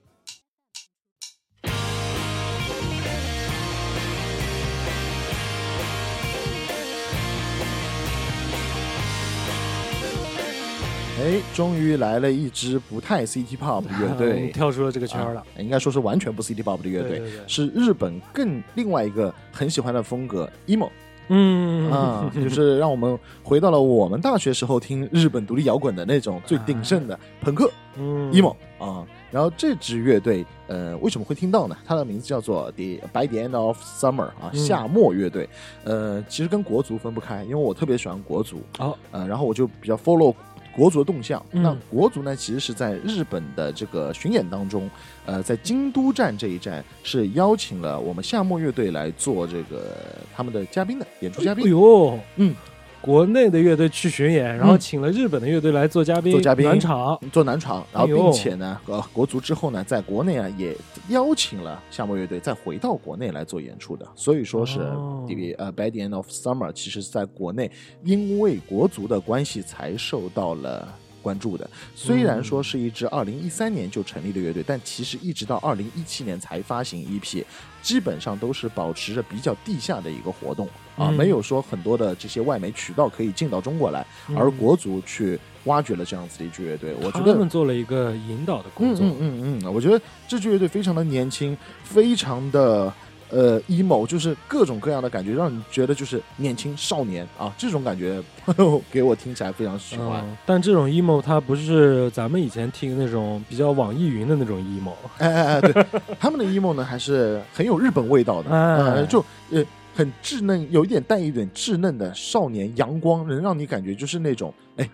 [SPEAKER 2] 哎，终于来了一支不太 City Pop 的乐队，
[SPEAKER 1] 跳出了这个圈儿了。
[SPEAKER 2] 啊。应该说是完全不 City Pop 的乐队，
[SPEAKER 1] 对对对。
[SPEAKER 2] 是日本更另外一个很喜欢的风格 emo
[SPEAKER 1] 嗯。
[SPEAKER 2] 啊，就是让我们回到了我们大学时候听日本独立摇滚的那种最鼎盛的 朋克
[SPEAKER 1] 嗯。
[SPEAKER 2] emo 啊。然后这支乐队，呃，为什么会听到呢？它的名字叫做 The By the End of Summer 啊，
[SPEAKER 1] 嗯。
[SPEAKER 2] 夏末乐队。呃，其实跟国足分不开，因为我特别喜欢国足，
[SPEAKER 1] 好，
[SPEAKER 2] 呃，然后我就比较 follow 国足的动向。
[SPEAKER 1] 嗯
[SPEAKER 2] 那国足呢，其实是在日本的这个巡演当中，呃，在京都站这一站是邀请了我们夏末乐队来做这个他们的嘉宾的演出嘉宾哎。
[SPEAKER 1] 呦，
[SPEAKER 2] 嗯，
[SPEAKER 1] 国内的乐队去巡演，然后请了日本的乐队来做嘉宾，
[SPEAKER 2] 做嘉宾
[SPEAKER 1] 暖场。
[SPEAKER 2] 做暖场，然后并且呢，呃，国足之后呢，在国内啊也邀请了夏末乐队再回到国内来做演出的，所以说是
[SPEAKER 1] 哦。
[SPEAKER 2] The 呃 By the End of Summer，其实在国内因为国足的关系才受到了。关注的，虽然说是一支二零一三年就成立的乐队，但其实一直到二零一七年才发行 EP，基本上都是保持着比较地下的一个活动啊，
[SPEAKER 1] 嗯
[SPEAKER 2] 没有说很多的这些外媒渠道可以进到中国来，
[SPEAKER 1] 嗯
[SPEAKER 2] 而国足去挖掘了这样子的一支乐队，我觉得他
[SPEAKER 1] 们做了一个引导的工作。
[SPEAKER 2] 嗯嗯嗯嗯，我觉得这支乐队非常的年轻，非常的呃 emo，就是各种各样的感觉，让你觉得就是年轻少年啊，这种感觉 给我听起来非常喜欢。
[SPEAKER 1] 嗯，但这种 emo 它不是咱们以前听那种比较网易云的那种 emo，
[SPEAKER 2] 哎哎哎，对，他们的 emo 呢还是很有日本味道的，
[SPEAKER 1] 哎
[SPEAKER 2] 呃，就呃很稚嫩，有一点带一点稚嫩的少年阳光，能让你感觉就是那种哎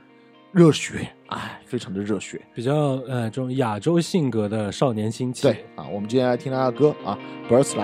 [SPEAKER 2] 热血，哎，非常的热血。
[SPEAKER 1] 比较呃这种亚洲性格的少年心气。
[SPEAKER 2] 对啊，我们今天来听他的歌啊，《Birds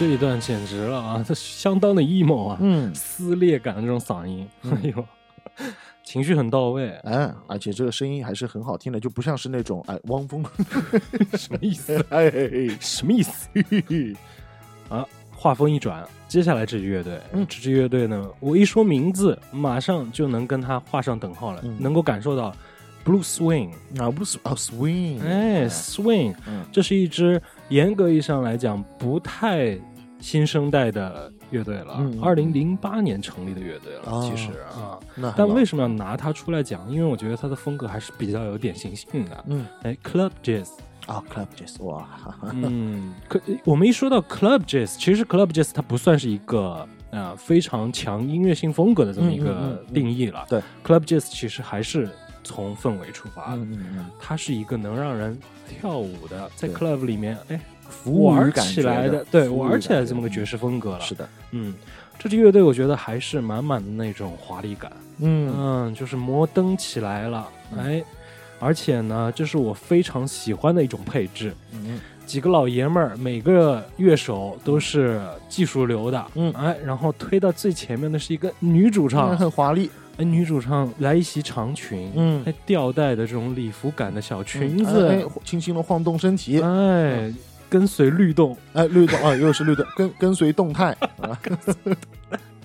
[SPEAKER 1] 这一段简直了啊！这相当的 emo 啊，
[SPEAKER 2] 嗯。
[SPEAKER 1] 撕裂感的这种嗓音，哎呦，情绪很到位，
[SPEAKER 2] 嗯，而且这个声音还是很好听的，就不像是那种哎汪峰，
[SPEAKER 1] 什么意思？
[SPEAKER 2] 哎，
[SPEAKER 1] 什么意思？啊，话锋一转，接下来这支乐队，
[SPEAKER 2] 嗯。
[SPEAKER 1] 这支乐队呢，我一说名字，马上就能跟它画上等号了，
[SPEAKER 2] 嗯。
[SPEAKER 1] 能够感受到 blue swing，
[SPEAKER 2] 啊，不是哦，swing，
[SPEAKER 1] 哎，swing，
[SPEAKER 2] 嗯。
[SPEAKER 1] 这是一支严格意义上来讲不太新生代的乐队了
[SPEAKER 2] 嗯，
[SPEAKER 1] 二零零八年成立的乐队了，
[SPEAKER 2] 哦
[SPEAKER 1] 其实啊。但为什么要拿它出来讲？因为我觉得它的风格还是比较有典型性的。
[SPEAKER 2] 嗯。
[SPEAKER 1] 哎，club jazz，
[SPEAKER 2] 啊，club jazz，哇，哈哈
[SPEAKER 1] 嗯，可我们一说到 club jazz，其实 club jazz 它不算是一个呃非常强音乐性风格的这么一个
[SPEAKER 2] 嗯嗯
[SPEAKER 1] 定义了。
[SPEAKER 2] 对
[SPEAKER 1] ，club jazz 其实还是从氛围出发的，
[SPEAKER 2] 嗯嗯嗯，
[SPEAKER 1] 它是一个能让人跳舞的，在 club 里面哎
[SPEAKER 2] 服务于
[SPEAKER 1] 玩
[SPEAKER 2] 感觉
[SPEAKER 1] 起来
[SPEAKER 2] 的，
[SPEAKER 1] 对，玩起来这么个爵士风格了。
[SPEAKER 2] 是的，
[SPEAKER 1] 嗯，这支乐队我觉得还是满满的那种华丽感。
[SPEAKER 2] 嗯
[SPEAKER 1] 嗯，就是摩登起来了，
[SPEAKER 2] 嗯
[SPEAKER 1] 哎，而且呢，这是我非常喜欢的一种配置。
[SPEAKER 2] 嗯
[SPEAKER 1] 几个老爷们儿，每个乐手都是技术流的，
[SPEAKER 2] 嗯
[SPEAKER 1] 哎，然后推到最前面的是一个女主唱，
[SPEAKER 2] 很华丽，
[SPEAKER 1] 哎，女主唱来一袭长裙，
[SPEAKER 2] 嗯
[SPEAKER 1] 哎，吊带的这种礼服感的小裙
[SPEAKER 2] 哎
[SPEAKER 1] 子，
[SPEAKER 2] 哎轻轻的晃动身体，
[SPEAKER 1] 哎，跟随律动，
[SPEAKER 2] 哎，律动啊，又是律动，跟 跟随动态啊，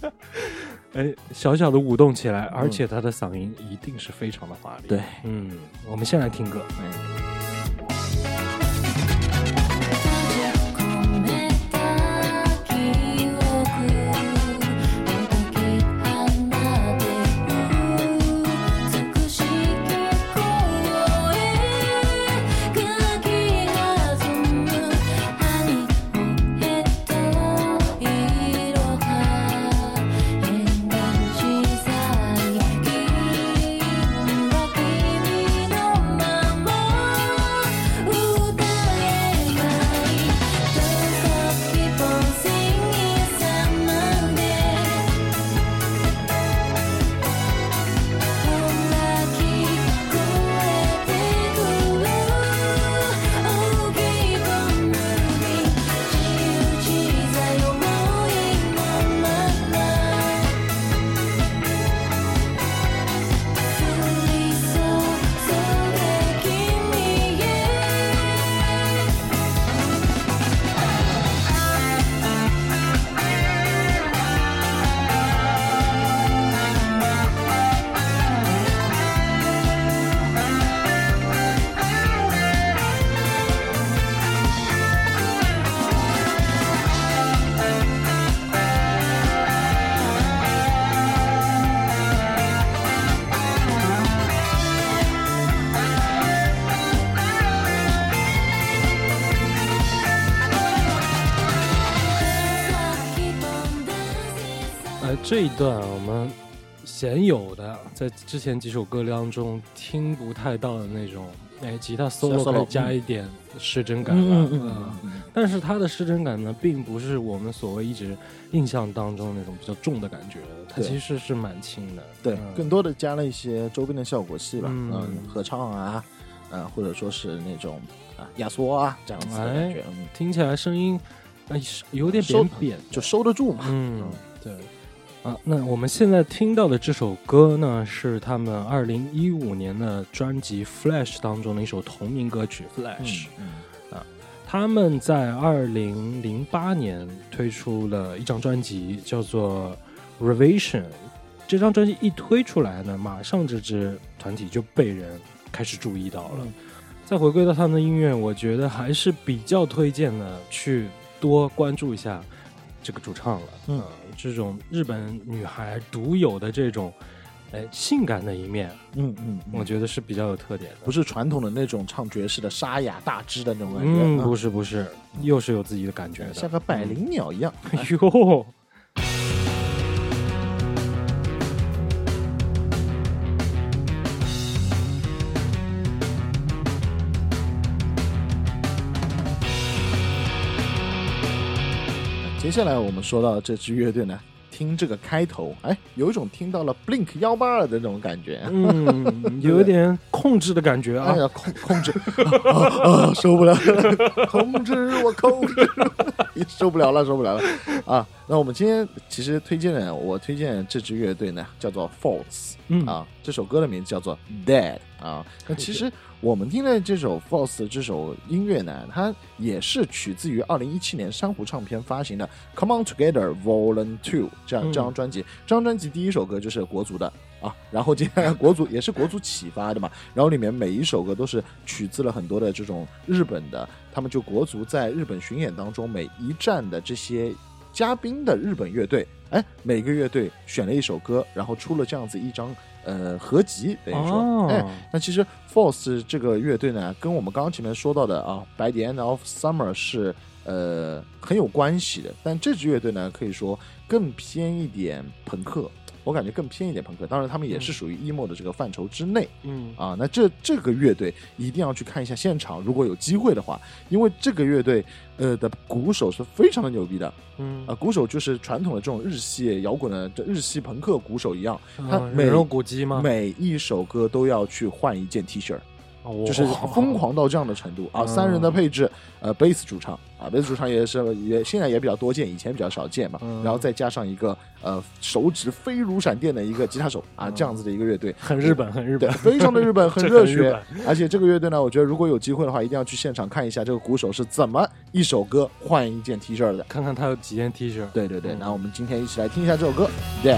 [SPEAKER 1] 哎，小小的舞动起来，而且他的嗓音一定是非常的华丽。
[SPEAKER 2] 对，
[SPEAKER 1] 嗯，我们先来听歌。
[SPEAKER 5] 込
[SPEAKER 1] 这一段我们鲜有的在之前几首歌当中听不太到的那种，哎，吉他 solo 可以加一点失真感了。
[SPEAKER 2] 嗯嗯
[SPEAKER 1] 啊
[SPEAKER 2] 嗯
[SPEAKER 1] 但是它的失真感呢，并不是我们所谓一直印象当中那种比较重的感觉，它其实是蛮轻的。
[SPEAKER 2] 对
[SPEAKER 1] 嗯，
[SPEAKER 2] 更多的加了一些周边的效果器吧，
[SPEAKER 1] 嗯
[SPEAKER 2] 嗯，合唱啊，呃，或者说是那种啊压缩啊这样子的感觉，嗯，
[SPEAKER 1] 听起来声音，哎，有点扁扁，
[SPEAKER 2] 就收得住嘛，
[SPEAKER 1] 嗯，对。啊，那我们现在听到的这首歌呢，是他们二零一五年的专辑《Flash》当中的一首同名歌曲《Flash》。
[SPEAKER 2] 嗯
[SPEAKER 1] 他们在二零零八年推出了一张专辑，叫做《Revision》。这张专辑一推出来呢，马上这支团体就被人开始注意到了。
[SPEAKER 2] 嗯
[SPEAKER 1] 再回归到他们的音乐，我觉得还是比较推荐的，去多关注一下这个主唱了。
[SPEAKER 2] 嗯
[SPEAKER 1] 呃这种日本女孩独有的这种，哎，性感的一面，
[SPEAKER 2] 嗯嗯，
[SPEAKER 1] 我觉得是比较有特点的。
[SPEAKER 2] 不是传统的那种唱爵士的沙哑大只的那种感觉，
[SPEAKER 1] 嗯，
[SPEAKER 2] 啊。
[SPEAKER 1] 不是不是，又是有自己的感觉的，
[SPEAKER 2] 像个百灵鸟一样，
[SPEAKER 1] 哎
[SPEAKER 2] 接下来我们说到这支乐队呢，听这个开头，哎，有一种听到了 Blink 幺八二的那种感觉。
[SPEAKER 1] 嗯，有一点控制的感觉啊
[SPEAKER 2] 哎。呀，控控制啊啊，受不了，控制我控制，受不了了，受不了了啊！那我们今天其实推荐的，我推荐这支乐队呢，叫做 False
[SPEAKER 1] 嗯
[SPEAKER 2] 啊，这首歌的名字叫做 Dead 啊。那其实我们听的这首 False 的这首音乐呢，它也是取自于二零一七年珊瑚唱片发行的《Come On Together Volume Two》这样
[SPEAKER 1] 嗯
[SPEAKER 2] 这张专辑。这张专辑第一首歌就是国足的。啊，然后接下来国足也是国足启发的嘛，然后里面每一首歌都是取自了很多的这种日本的，他们就国足在日本巡演当中每一站的这些嘉宾的日本乐队，哎，每个乐队选了一首歌，然后出了这样子一张呃合集，等于说，
[SPEAKER 1] 哦。
[SPEAKER 2] 哎，那其实 Force 这个乐队呢，跟我们刚刚前面说到的啊《By the End of Summer》是呃很有关系的，但这支乐队呢，可以说更偏一点朋克。我感觉更偏一点朋克，当然他们也是属于 emo 的这个范畴之内
[SPEAKER 1] 嗯
[SPEAKER 2] 啊。那这这个乐队一定要去看一下现场，如果有机会的话，因为这个乐队呃的鼓手是非常的牛逼的
[SPEAKER 1] 嗯
[SPEAKER 2] 啊，鼓手就是传统的这种日系摇滚的这日系朋克鼓手一样，他
[SPEAKER 1] 人肉骨鸡吗？
[SPEAKER 2] 每一首歌都要去换一件 T 恤，
[SPEAKER 1] 哦
[SPEAKER 2] 就是疯狂到这样的程度啊！
[SPEAKER 1] 嗯
[SPEAKER 2] 三人的配置，呃，贝斯主唱啊，贝斯主唱也是也现在也比较多见，以前比较少见嘛。
[SPEAKER 1] 嗯
[SPEAKER 2] 然后再加上一个呃手指飞如闪电的一个吉他手啊，这样子的一个乐队，
[SPEAKER 1] 很日本，很日
[SPEAKER 2] 对
[SPEAKER 1] 本，，
[SPEAKER 2] 非常的日本，很 热血。而且这个乐队呢，我觉得如果有机会的话，一定要去现场看一下这个鼓手是怎么一首歌换一件 T 恤的。
[SPEAKER 1] 看看他有几件 T 恤。
[SPEAKER 2] 对对对，
[SPEAKER 1] 嗯
[SPEAKER 2] 那我们今天一起来听一下这首歌《Dead》。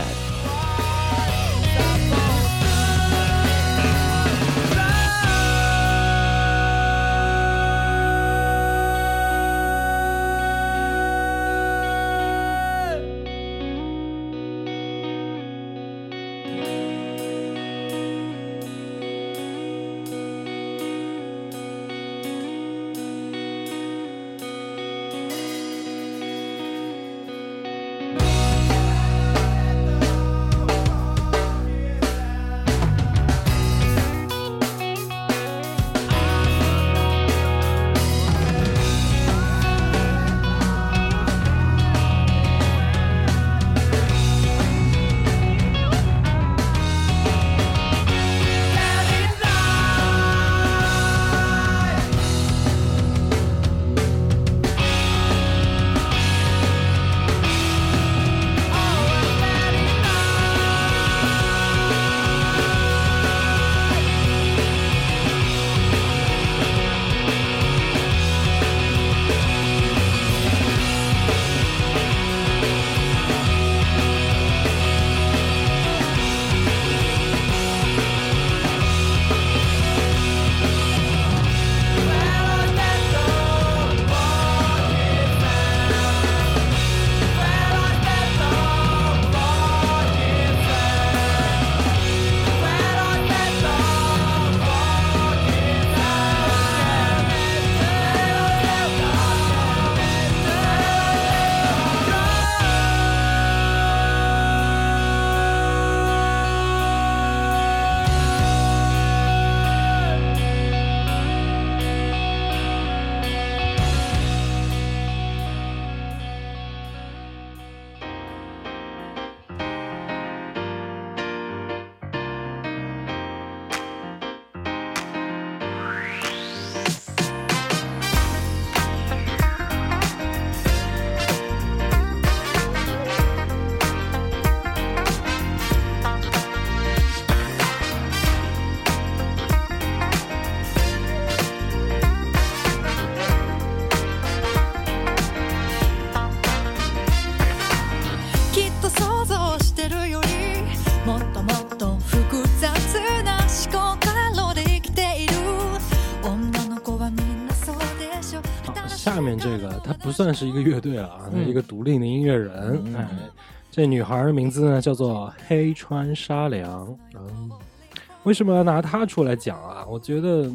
[SPEAKER 1] 算是一个乐队了啊，一个独立的音乐人。
[SPEAKER 2] 嗯
[SPEAKER 1] 哎，这女孩的名字呢叫做黑川沙良。嗯，为什么要拿她出来讲啊？我觉得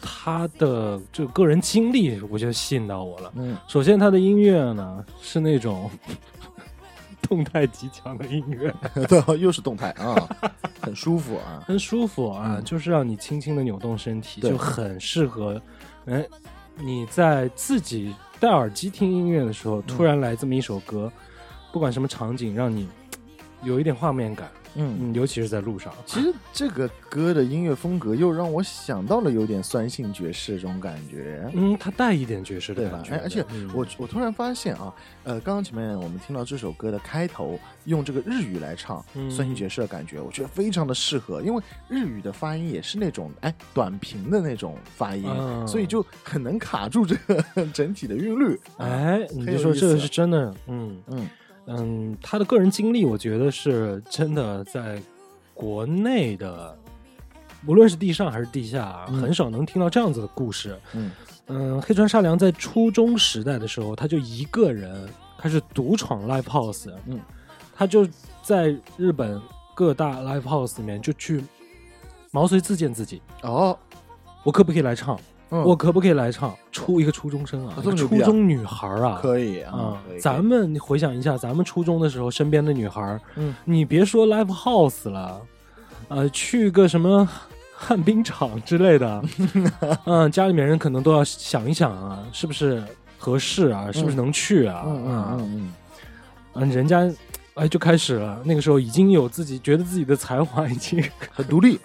[SPEAKER 1] 她的这个个人经历，我觉得吸引到我了。
[SPEAKER 2] 嗯，
[SPEAKER 1] 首先，她的音乐呢是那种 动态极强的音乐，
[SPEAKER 2] 对，又是动态啊，很舒服啊。
[SPEAKER 1] 很舒服啊，
[SPEAKER 2] 嗯
[SPEAKER 1] 就是让你轻轻的扭动身体，就很适合。哎，你在自己戴耳机听音乐的时候，突然来这么一首歌，不管什么场景，让你有一点画面感，
[SPEAKER 2] 嗯。
[SPEAKER 1] 嗯，尤其是在路上。
[SPEAKER 2] 其实这个歌的音乐风格又让我想到了有点酸性爵士这种感觉，
[SPEAKER 1] 嗯，它带一点爵士的
[SPEAKER 2] 对吧
[SPEAKER 1] 感？觉，
[SPEAKER 2] 哎，而且
[SPEAKER 1] 嗯
[SPEAKER 2] 我我突然发现啊，呃，刚刚前面我们听到这首歌的开头用这个日语来唱
[SPEAKER 1] 嗯
[SPEAKER 2] 酸性爵士的感觉，我觉得非常的适合，因为日语的发音也是那种哎短平的那种发音，
[SPEAKER 1] 嗯
[SPEAKER 2] 所以就很能卡住这个 整体的韵律。啊，
[SPEAKER 1] 哎，你就说这个是真的，嗯
[SPEAKER 2] 嗯
[SPEAKER 1] 嗯，他的个人经历，我觉得是真的在国内的，无论是地上还是地下很少能听到这样子的故事。
[SPEAKER 2] 嗯。
[SPEAKER 1] 嗯，黑川沙良在初中时代的时候，他就一个人开始独闯 live house，
[SPEAKER 2] 嗯，
[SPEAKER 1] 他就在日本各大 live house 里面就去毛遂自荐自己，
[SPEAKER 2] 哦，
[SPEAKER 1] 我可不可以来唱？
[SPEAKER 2] 嗯。
[SPEAKER 1] 我可不可以来唱？初一个初中生啊，一个
[SPEAKER 2] 啊这么牛逼啊。
[SPEAKER 1] 初中女孩啊，
[SPEAKER 2] 可以
[SPEAKER 1] 啊
[SPEAKER 2] 啊，可以，
[SPEAKER 1] 咱们回想一下，咱们初中的时候，身边的女孩儿，
[SPEAKER 2] 嗯，
[SPEAKER 1] 你别说 live house 了，呃，去个什么旱冰场之类的，嗯，家里面人可能都要想一想啊，是不是合适啊，是不是能去啊？
[SPEAKER 2] 嗯嗯
[SPEAKER 1] 啊
[SPEAKER 2] 嗯。
[SPEAKER 1] 嗯，人家哎就开始了，那个时候已经有自己觉得自己的才华已经
[SPEAKER 2] 嗯，很独立，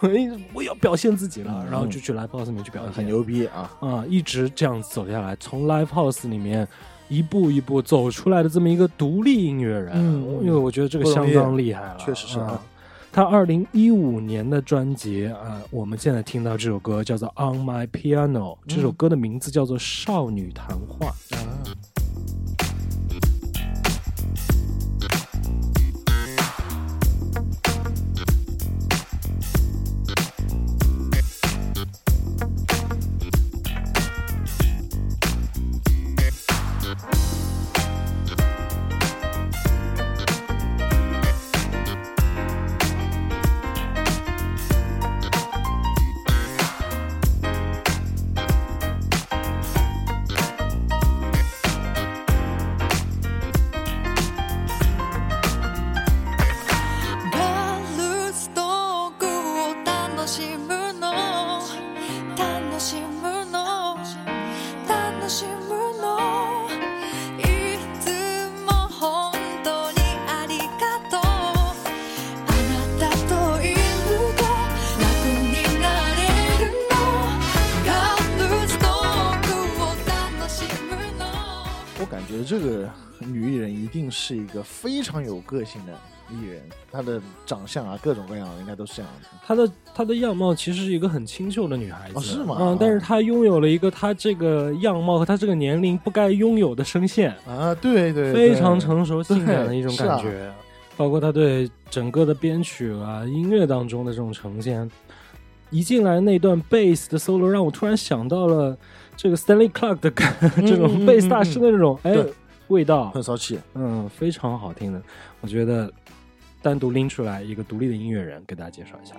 [SPEAKER 1] 我要表现自己了，
[SPEAKER 2] 嗯
[SPEAKER 1] 然后就去 live house 里面去表现，
[SPEAKER 2] 很牛逼啊！
[SPEAKER 1] 啊，一直这样走下来，从 live house 里面一步一步走出来的这么一个独立音乐人，
[SPEAKER 2] 嗯
[SPEAKER 1] 因为我觉得这个相当厉害了，
[SPEAKER 2] 确实是啊
[SPEAKER 1] 啊。他二零一五年的专辑啊，我们现在听到这首歌叫做《On My Piano》，这首歌的名字叫做《少女谈话》。
[SPEAKER 5] ガ
[SPEAKER 2] 是一个非常有个性的艺人，她的长相啊，各种各样的应该都是这样的。
[SPEAKER 1] 她的她的样貌其实是一个很清秀的女孩子，
[SPEAKER 2] 哦是吗
[SPEAKER 1] 嗯，但是她拥有了一个她这个样貌和她这个年龄不该拥有的声线。
[SPEAKER 2] 啊，对对，
[SPEAKER 1] 非常成熟性感的一种感觉，包括她对整个的编曲啊、音乐当中的这种呈现。一进来那段贝斯的 solo，让我突然想到了这个 Stanley Clark 的感，这种
[SPEAKER 2] 嗯
[SPEAKER 1] 贝斯大师的那种哎
[SPEAKER 2] 对
[SPEAKER 1] 味道
[SPEAKER 2] 很，骚气。
[SPEAKER 1] 嗯，非常好听的。我觉得单独拎出来一个独立的音乐人，给大家介绍一下。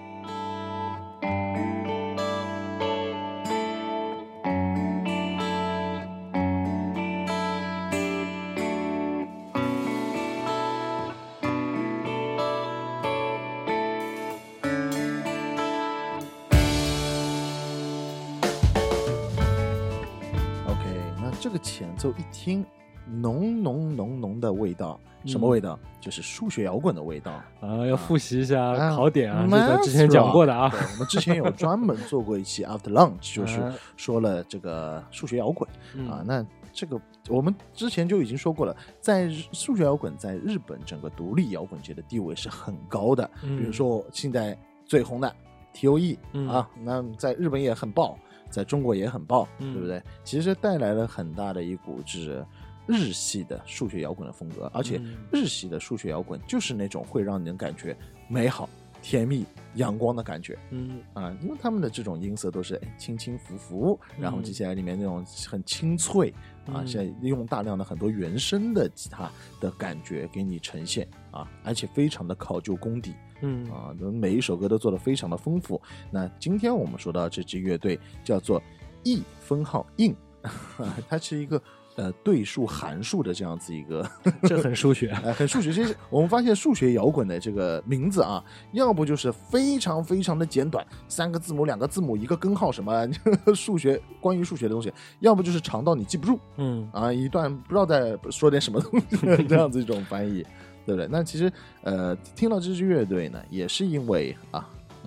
[SPEAKER 2] OK，那这个前奏一听，浓浓浓浓的味道，什么
[SPEAKER 1] 嗯
[SPEAKER 2] 味道？就是数学摇滚的味道。
[SPEAKER 1] 啊，要复习一下
[SPEAKER 2] 啊
[SPEAKER 1] 考点啊这个之前讲过的啊。
[SPEAKER 2] 我们之前有专门做过一期 After Lunch，就是
[SPEAKER 1] 啊
[SPEAKER 2] 说了这个数学摇滚
[SPEAKER 1] 嗯
[SPEAKER 2] 啊。那这个我们之前就已经说过了，在数学摇滚在日本整个独立摇滚界的地位是很高的。
[SPEAKER 1] 嗯
[SPEAKER 2] 比如说现在最红的 T.O.E、
[SPEAKER 1] 嗯
[SPEAKER 2] 啊，那在日本也很爆，在中国也很爆，
[SPEAKER 1] 嗯
[SPEAKER 2] 对不对？其实带来了很大的一股就是日系的数学摇滚的风格，而且
[SPEAKER 1] 嗯
[SPEAKER 2] 日系的数学摇滚就是那种会让人感觉美好、甜蜜、阳光的感觉。
[SPEAKER 1] 嗯
[SPEAKER 2] 啊，因为他们的这种音色都是哎轻轻浮浮，然后
[SPEAKER 1] 嗯
[SPEAKER 2] 接下来里面那种很清脆啊，
[SPEAKER 1] 嗯
[SPEAKER 2] 现在用大量的很多原声的吉他的感觉给你呈现啊，而且非常的考究功底
[SPEAKER 1] 嗯
[SPEAKER 2] 啊，每一首歌都做的非常的丰富。那今天我们说到这支乐队叫做 E 分号 in，它是一个呃对数函数的这样子一个
[SPEAKER 1] 这很数学。
[SPEAKER 2] 哎，很数学。其实我们发现数学摇滚的这个名字啊，要不就是非常非常的简短，三个字母、两个字母、一个根号什么 数学关于数学的东西；要不就是长到你记不住
[SPEAKER 1] 嗯
[SPEAKER 2] 啊，一段不知道在说点什么东西，这样子一种翻译。对不对？那其实呃，听到这支乐队呢，也是因为啊，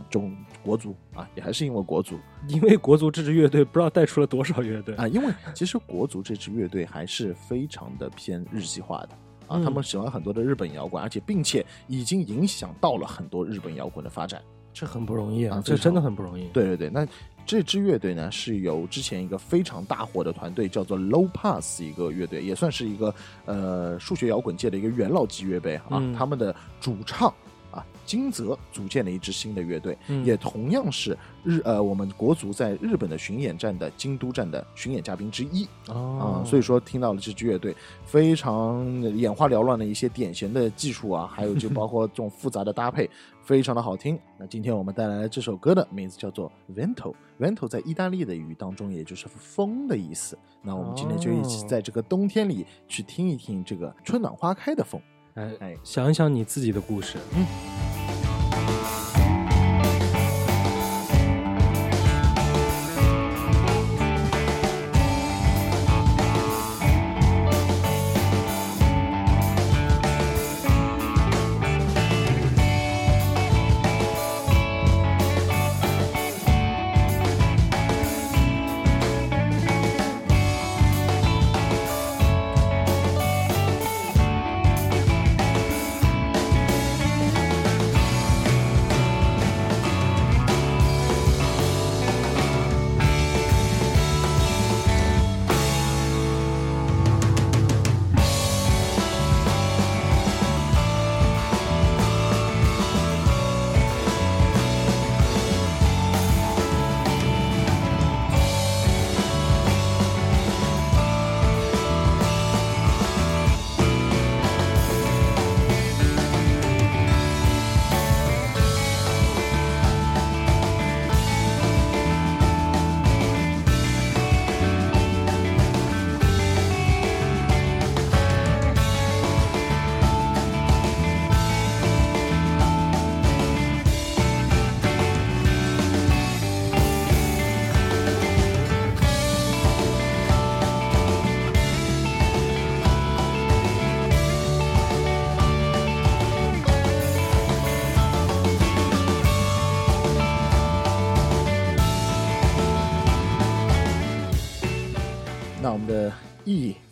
[SPEAKER 2] 中国足啊，也还是因为国足
[SPEAKER 1] 因为国足这支乐队不知道带出了多少乐队
[SPEAKER 2] 啊，因为其实国足这支乐队还是非常的偏日系化的。啊，
[SPEAKER 1] 嗯
[SPEAKER 2] 他们喜欢很多的日本摇滚，而且并且已经影响到了很多日本摇滚的发展。
[SPEAKER 1] 这很不容易啊，
[SPEAKER 2] 啊
[SPEAKER 1] 这真的很不容易。
[SPEAKER 2] 对对对，那这支乐队呢是由之前一个非常大火的团队叫做 Low Pass 一个乐队，也算是一个呃数学摇滚界的一个元老级乐队啊。
[SPEAKER 1] 嗯
[SPEAKER 2] 他们的主唱啊金泽组建了一支新的乐队，
[SPEAKER 1] 嗯
[SPEAKER 2] 也同样是日呃我们国足在日本的巡演站的京都站的巡演嘉宾之一。啊、
[SPEAKER 1] 哦，
[SPEAKER 2] 所以说听到了这支乐队非常眼花缭乱的一些典型的技术啊，还有就包括这种复杂的搭配，非常的好听。那今天我们带来这首歌的名字叫做 Vento，Vento 在意大利的语当中也就是风的意思。那我们今天就一起
[SPEAKER 1] 哦
[SPEAKER 2] 在这个冬天里去听一听这个春暖花开的风。
[SPEAKER 1] 哎
[SPEAKER 2] 哎
[SPEAKER 1] 想一想你自己的故事。
[SPEAKER 2] 那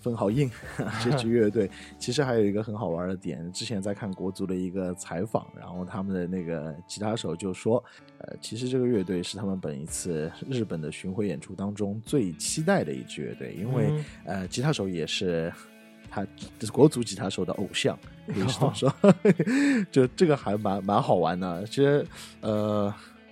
[SPEAKER 2] 分好硬 这支乐队，其实还有一个很好玩的点，之前在看国足的一个采访，然后他们的那个吉他手就说，呃，其实这个乐队是他们本一次日本的巡回演出当中最期待的一支乐队，因为、
[SPEAKER 1] 嗯
[SPEAKER 2] 呃，吉他手也是他就是国足吉他手的偶像，可以这么说，就这个还蛮蛮好玩的。其实呃，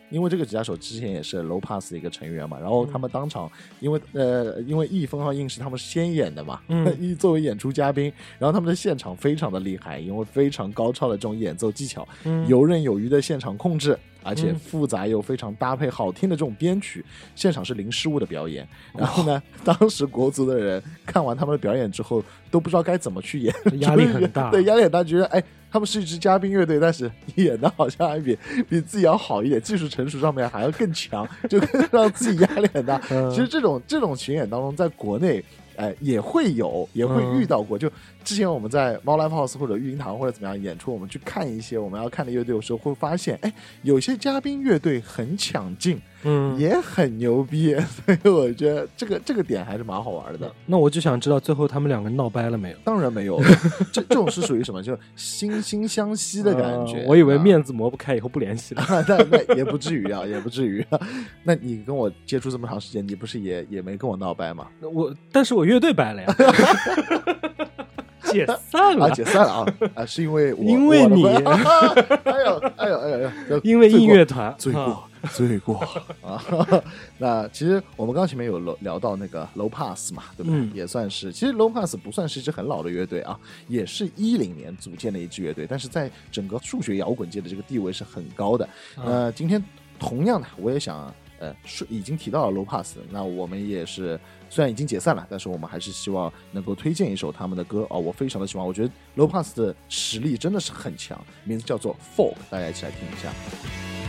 [SPEAKER 2] 因为这个吉他手之前也是 Low Pass 的一个成员嘛，然后他们当场因为呃，因为 E 封号印是他们先演的嘛，
[SPEAKER 1] 嗯
[SPEAKER 2] ，E 作为演出嘉宾，然后他们的现场非常的厉害，因为非常高超的这种演奏技巧，
[SPEAKER 1] 嗯。
[SPEAKER 2] 游刃有余的现场控制，而且
[SPEAKER 1] 嗯
[SPEAKER 2] 复杂又非常搭配好听的这种编曲，现场是零失误的表演。然后呢，当时国足的人看完他们的表演之后，都不知道该怎么去演，
[SPEAKER 1] 压力很大
[SPEAKER 2] 对，压力很大，觉得哎。他们是一支嘉宾乐队，但是演的好像还比比自己要好一点，技术成熟上面还要更强，就让自己压力很大。
[SPEAKER 1] 嗯
[SPEAKER 2] 其实这种这种巡演当中，在国内，哎、也会有，也会
[SPEAKER 1] 嗯
[SPEAKER 2] 遇到过。就之前我们在猫 live house 或者育婴堂或者怎么样演出，我们去看一些我们要看的乐队的时候，会发现，哎，有些嘉宾乐队很抢镜，
[SPEAKER 1] 嗯，
[SPEAKER 2] 也很牛逼，所以我觉得这个这个点还是蛮好玩的。
[SPEAKER 1] 那我就想知道最后他们两个闹掰了没有？
[SPEAKER 2] 当然没有，这这种是属于什么？就惺惺相惜的感觉。
[SPEAKER 1] 呃我以为
[SPEAKER 2] 啊
[SPEAKER 1] 面子磨不开，以后不联系了。
[SPEAKER 2] 那那也不至于啊，也不至于、啊。那你跟我接触这么长时间，你不是也也没跟我闹掰吗？
[SPEAKER 1] 我，但是我乐队掰了呀，解散了
[SPEAKER 2] 啊，
[SPEAKER 1] 了，
[SPEAKER 2] 解散了啊！啊，是因为我
[SPEAKER 1] 因为你
[SPEAKER 2] 哎呦哎呦哎呦哎呦，
[SPEAKER 1] 因为音乐团
[SPEAKER 2] 罪过
[SPEAKER 1] 啊
[SPEAKER 2] 罪过啊！那其实我们刚前面有聊聊到那个 Low Pass 嘛，对不对？
[SPEAKER 1] 嗯
[SPEAKER 2] 也算是，其实 Low Pass 不算是一支很老的乐队啊，也是一零年组建的一支乐队，但是在整个数学摇滚界的这个地位是很高的。
[SPEAKER 1] 啊
[SPEAKER 2] 呃，今天同样的，我也想。呃，是已经提到了 Low Pass，那我们也是虽然已经解散了，但是我们还是希望能够推荐一首他们的歌啊，我非常的喜欢，我觉得 Low Pass 的实力真的是很强，名字叫做 fork 大家一起来听一下。
[SPEAKER 1] 「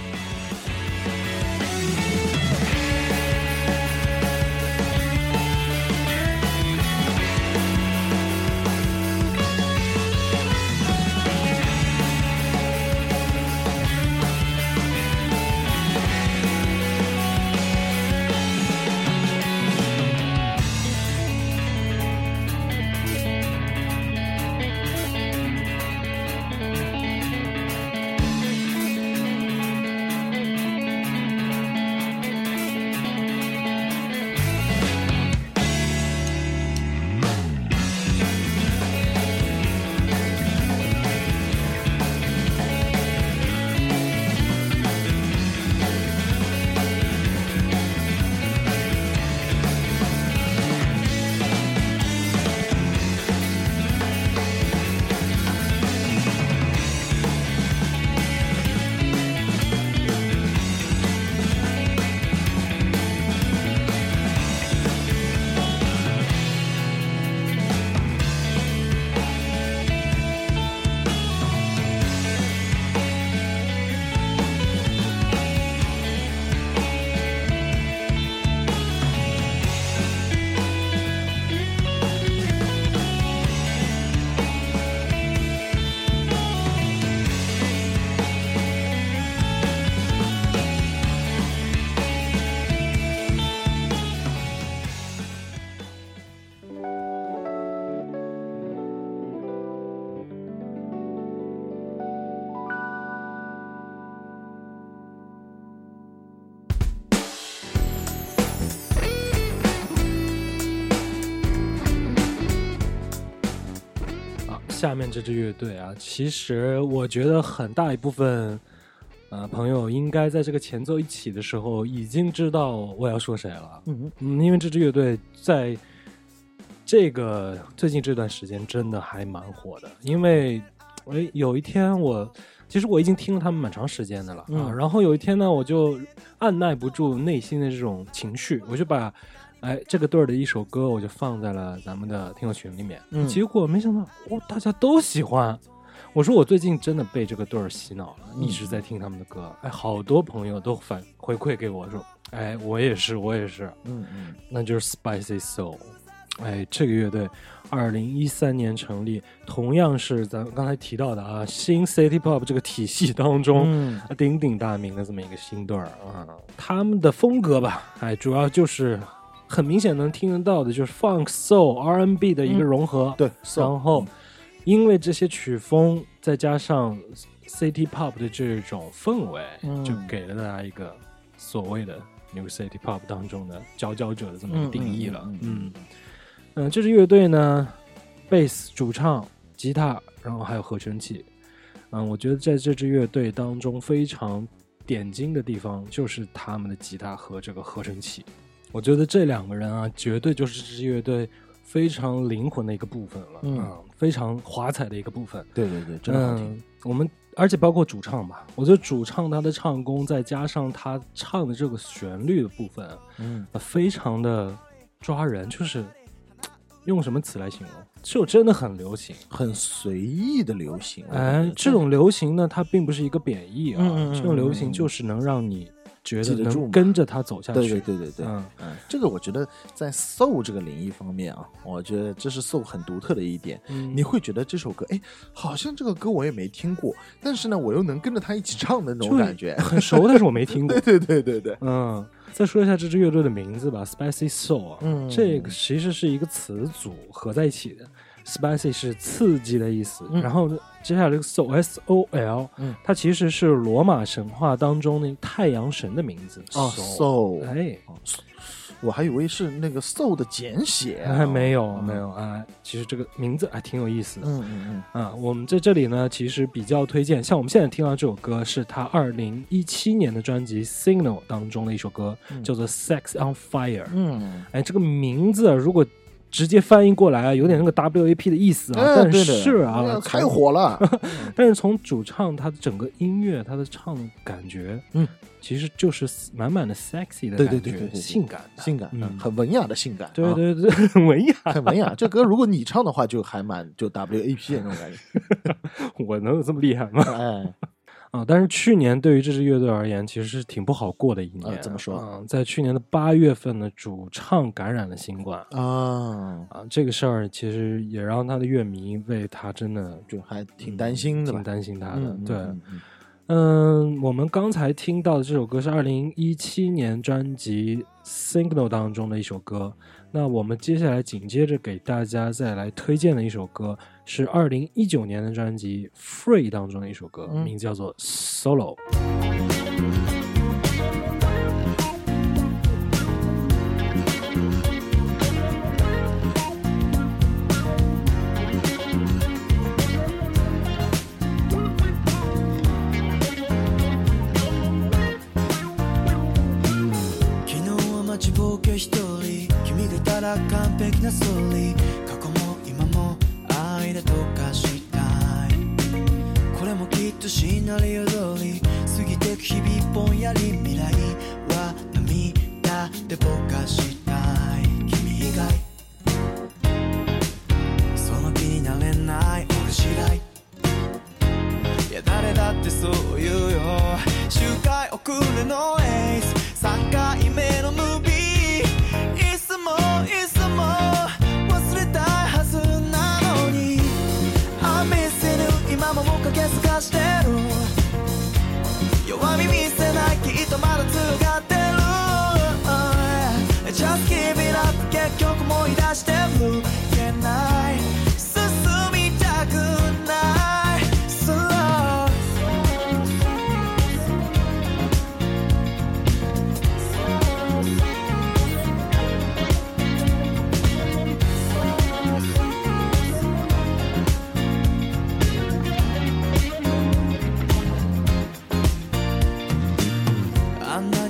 [SPEAKER 1] 下面这支乐队啊，其实我觉得很大一部分，呃，朋友应该在这个前奏一起的时候已经知道我要说谁了。
[SPEAKER 2] 嗯
[SPEAKER 1] 嗯，因为这支乐队在这个最近这段时间真的还蛮火的。因为，哎，有一天我其实我已经听了他们蛮长时间的了、啊，
[SPEAKER 2] 嗯
[SPEAKER 1] 然后有一天呢，我就按耐不住内心的这种情绪，我就把哎这个队儿的一首歌我就放在了咱们的听友群里面，
[SPEAKER 2] 嗯
[SPEAKER 1] 结果没想到哦大家都喜欢。我说我最近真的被这个队儿洗脑了，
[SPEAKER 2] 嗯
[SPEAKER 1] 一直在听他们的歌，哎，好多朋友都反回馈给我说，哎，我也是，我也是，
[SPEAKER 2] 嗯嗯
[SPEAKER 1] 那就是 Spicy Soul。哎，这个乐队二零一三年成立，同样是咱们刚才提到的啊，新 City Pop 这个体系当中、
[SPEAKER 2] 嗯
[SPEAKER 1] 鼎鼎大名的这么一个新队儿啊。他们的风格吧，哎，主要就是很明显能听得到的，就是 Funk、Soul、R&B 的一个融合。
[SPEAKER 2] 对，
[SPEAKER 1] 然后因为这些曲风，再加上 City Pop 的这种氛围，
[SPEAKER 2] 嗯
[SPEAKER 1] 就给了大家一个所谓的 New City Pop 当中的佼佼者的这么一个定义了。
[SPEAKER 2] 嗯嗯
[SPEAKER 1] 嗯嗯，这支乐队呢，贝斯、主唱、吉他，然后还有合成器。嗯，我觉得在这支乐队当中非常点睛的地方就是他们的吉他和这个合成器。我觉得这两个人啊，绝对就是这支乐队非常灵魂的一个部分了，
[SPEAKER 2] 嗯
[SPEAKER 1] 啊非常华彩的一个部分。
[SPEAKER 2] 对对对，真的好听。
[SPEAKER 1] 嗯，我们而且包括主唱吧，我觉得主唱他的唱功，再加上他唱的这个旋律的部分，
[SPEAKER 2] 嗯
[SPEAKER 1] 呃非常的抓人，就是用什么词来形容？就真的很流行。
[SPEAKER 2] 很随意的流行。
[SPEAKER 1] 哎这种流行呢，它并不是一个贬义啊，这种流行就是能让你觉得能跟着他走下去。
[SPEAKER 2] 对对对对对，
[SPEAKER 1] 嗯
[SPEAKER 2] 嗯，这个我觉得在 soul 这个领域方面啊，我觉得这是 soul 很独特的一点。
[SPEAKER 1] 嗯
[SPEAKER 2] 你会觉得这首歌，哎，好像这个歌我也没听过，但是呢，我又能跟着他一起唱的那种感觉。
[SPEAKER 1] 很熟，但是我没听过。
[SPEAKER 2] 对对对对，
[SPEAKER 1] 嗯，再说一下这支乐队的名字吧，Spicy Soul 啊，
[SPEAKER 2] 嗯
[SPEAKER 1] 这个其实是一个词组合在一起的。Spicy 是刺激的意思，
[SPEAKER 2] 嗯
[SPEAKER 1] 然后接下来这个 Soul S O L，
[SPEAKER 2] 嗯
[SPEAKER 1] 它其实是罗马神话当中那太阳神的名字。
[SPEAKER 2] 哦 Soul，，soul，
[SPEAKER 1] 哎，
[SPEAKER 2] 我还以为是那个 soul 的简写啊，
[SPEAKER 1] 还没有
[SPEAKER 2] 嗯
[SPEAKER 1] 没有啊，其实这个名字还挺有意思的。
[SPEAKER 2] 嗯嗯嗯
[SPEAKER 1] 啊，我们在这里呢，其实比较推荐，像我们现在听到这首歌，是他二零一七年的专辑《Signal》当中的一首歌，
[SPEAKER 2] 嗯
[SPEAKER 1] 叫做《Sex on Fire》。
[SPEAKER 2] 嗯
[SPEAKER 1] 哎，这个名字啊如果直接翻译过来啊，有点那个 WAP 的意思啊，
[SPEAKER 2] 哎
[SPEAKER 1] 但是啊，
[SPEAKER 2] 太火了，
[SPEAKER 1] 但是从主唱他的整个音乐，他的唱感觉，
[SPEAKER 2] 嗯，
[SPEAKER 1] 其实就是满满的 sexy 的
[SPEAKER 2] 对
[SPEAKER 1] 感觉，
[SPEAKER 2] 对对对对对
[SPEAKER 1] 性感的，
[SPEAKER 2] 性感，
[SPEAKER 1] 嗯
[SPEAKER 2] 很文雅的性感，啊
[SPEAKER 1] 对对对，很 文雅。
[SPEAKER 2] 很文雅。这歌如果你唱的话，就还蛮就 WAP 的那种感觉。
[SPEAKER 1] 我能有这么厉害吗？
[SPEAKER 2] 哎，
[SPEAKER 1] 啊，但是去年对于这支乐队而言，其实是挺不好过的一年。
[SPEAKER 2] 呃怎么说
[SPEAKER 1] 啊，在去年的八月份呢，主唱感染了新冠
[SPEAKER 2] 啊，
[SPEAKER 1] 啊，这个事儿其实也让他的乐迷为他真的
[SPEAKER 2] 就还挺担心的吧
[SPEAKER 1] 挺？担心他的。
[SPEAKER 2] 嗯，
[SPEAKER 1] 对，
[SPEAKER 2] 嗯嗯
[SPEAKER 1] 嗯，我们刚才听到的这首歌是二零一七年专辑《Signal》当中的一首歌。那我们接下来紧接着给大家再来推荐的一首歌是二零一九年的专辑《Free》当中的一首歌，
[SPEAKER 2] 嗯
[SPEAKER 1] 名字叫做《Solo》。
[SPEAKER 3] 昨日は待ちぼうけ一人 君がいたら完璧なストーリー。過去も今も愛で溶かしたい。これもきっとシナリオ通り。過ぎてく日々ぼんやり未来は涙でぼかしたい。君以外。その気になれない。俺次第。いや誰だってそう言うよ。周回遅れのエース。3回目のムしてる。弱み見せないきっとまだ強がってる。Just give it up 結局思い出してる。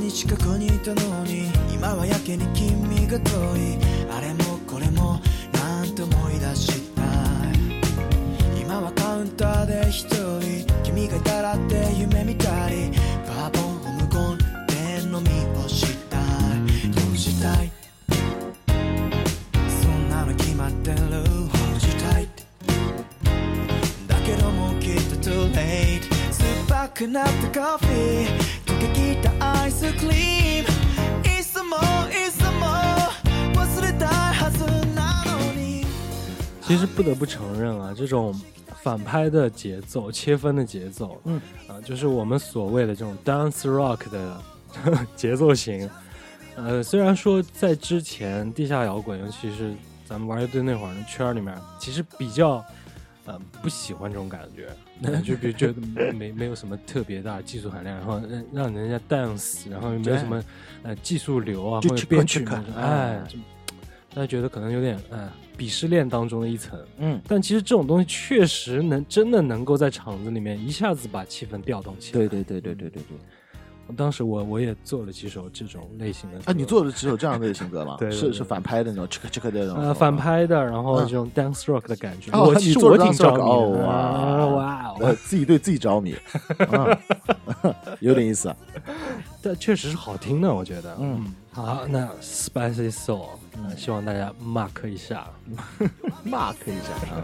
[SPEAKER 3] に近くにいたのに今はやけに君が遠い。あれもこれもなんて思い出した今はカウンターで一人君がいたらって夢見たりバーボンを無言で飲み干したい。どうしたい。そんなの決まってる。Hold you tight だけどもきっと too late 酸っぱくなったコーヒー。
[SPEAKER 1] 其实不得不承认啊，这种反拍的节奏、切分的节奏，
[SPEAKER 2] 嗯
[SPEAKER 1] 啊，就是我们所谓的这种 dance rock 的 节奏型。呃，虽然说在之前地下摇滚，尤其是咱们玩乐队那会儿的圈儿里面，其实比较呃不喜欢这种感觉，呃就比觉得没没有什么特别大的技术含量，然后让让人家 dance，然后又没有什么呃技术流啊或者编曲
[SPEAKER 2] 哎
[SPEAKER 1] 大家觉得可能有点哎鄙视链当中的一层。
[SPEAKER 2] 嗯，
[SPEAKER 1] 但其实这种东西确实能真的能够在场子里面一下子把气氛调动起来。
[SPEAKER 2] 对对对对对对对。
[SPEAKER 1] 当时我我也做了几首这种类型的歌
[SPEAKER 2] 啊，你做了几首这样类型歌吗？
[SPEAKER 1] 对对对
[SPEAKER 2] 是是反拍的那种，这个这个的那种。
[SPEAKER 1] 呃反拍的，然后
[SPEAKER 2] 嗯
[SPEAKER 1] 这种 dance rock 的感觉，
[SPEAKER 2] 哦
[SPEAKER 1] 我其实
[SPEAKER 2] 你做的
[SPEAKER 1] 我挺着迷的。
[SPEAKER 2] 哦哇
[SPEAKER 1] 啊哇
[SPEAKER 2] 呃，
[SPEAKER 1] 哦！
[SPEAKER 2] 自己对自己着迷，啊有点意思。
[SPEAKER 1] 但确实是好听的，我觉得。
[SPEAKER 2] 嗯，
[SPEAKER 1] 好，那 Spicy Soul，呃希望大家 mark 一下。
[SPEAKER 2] mark 一下啊。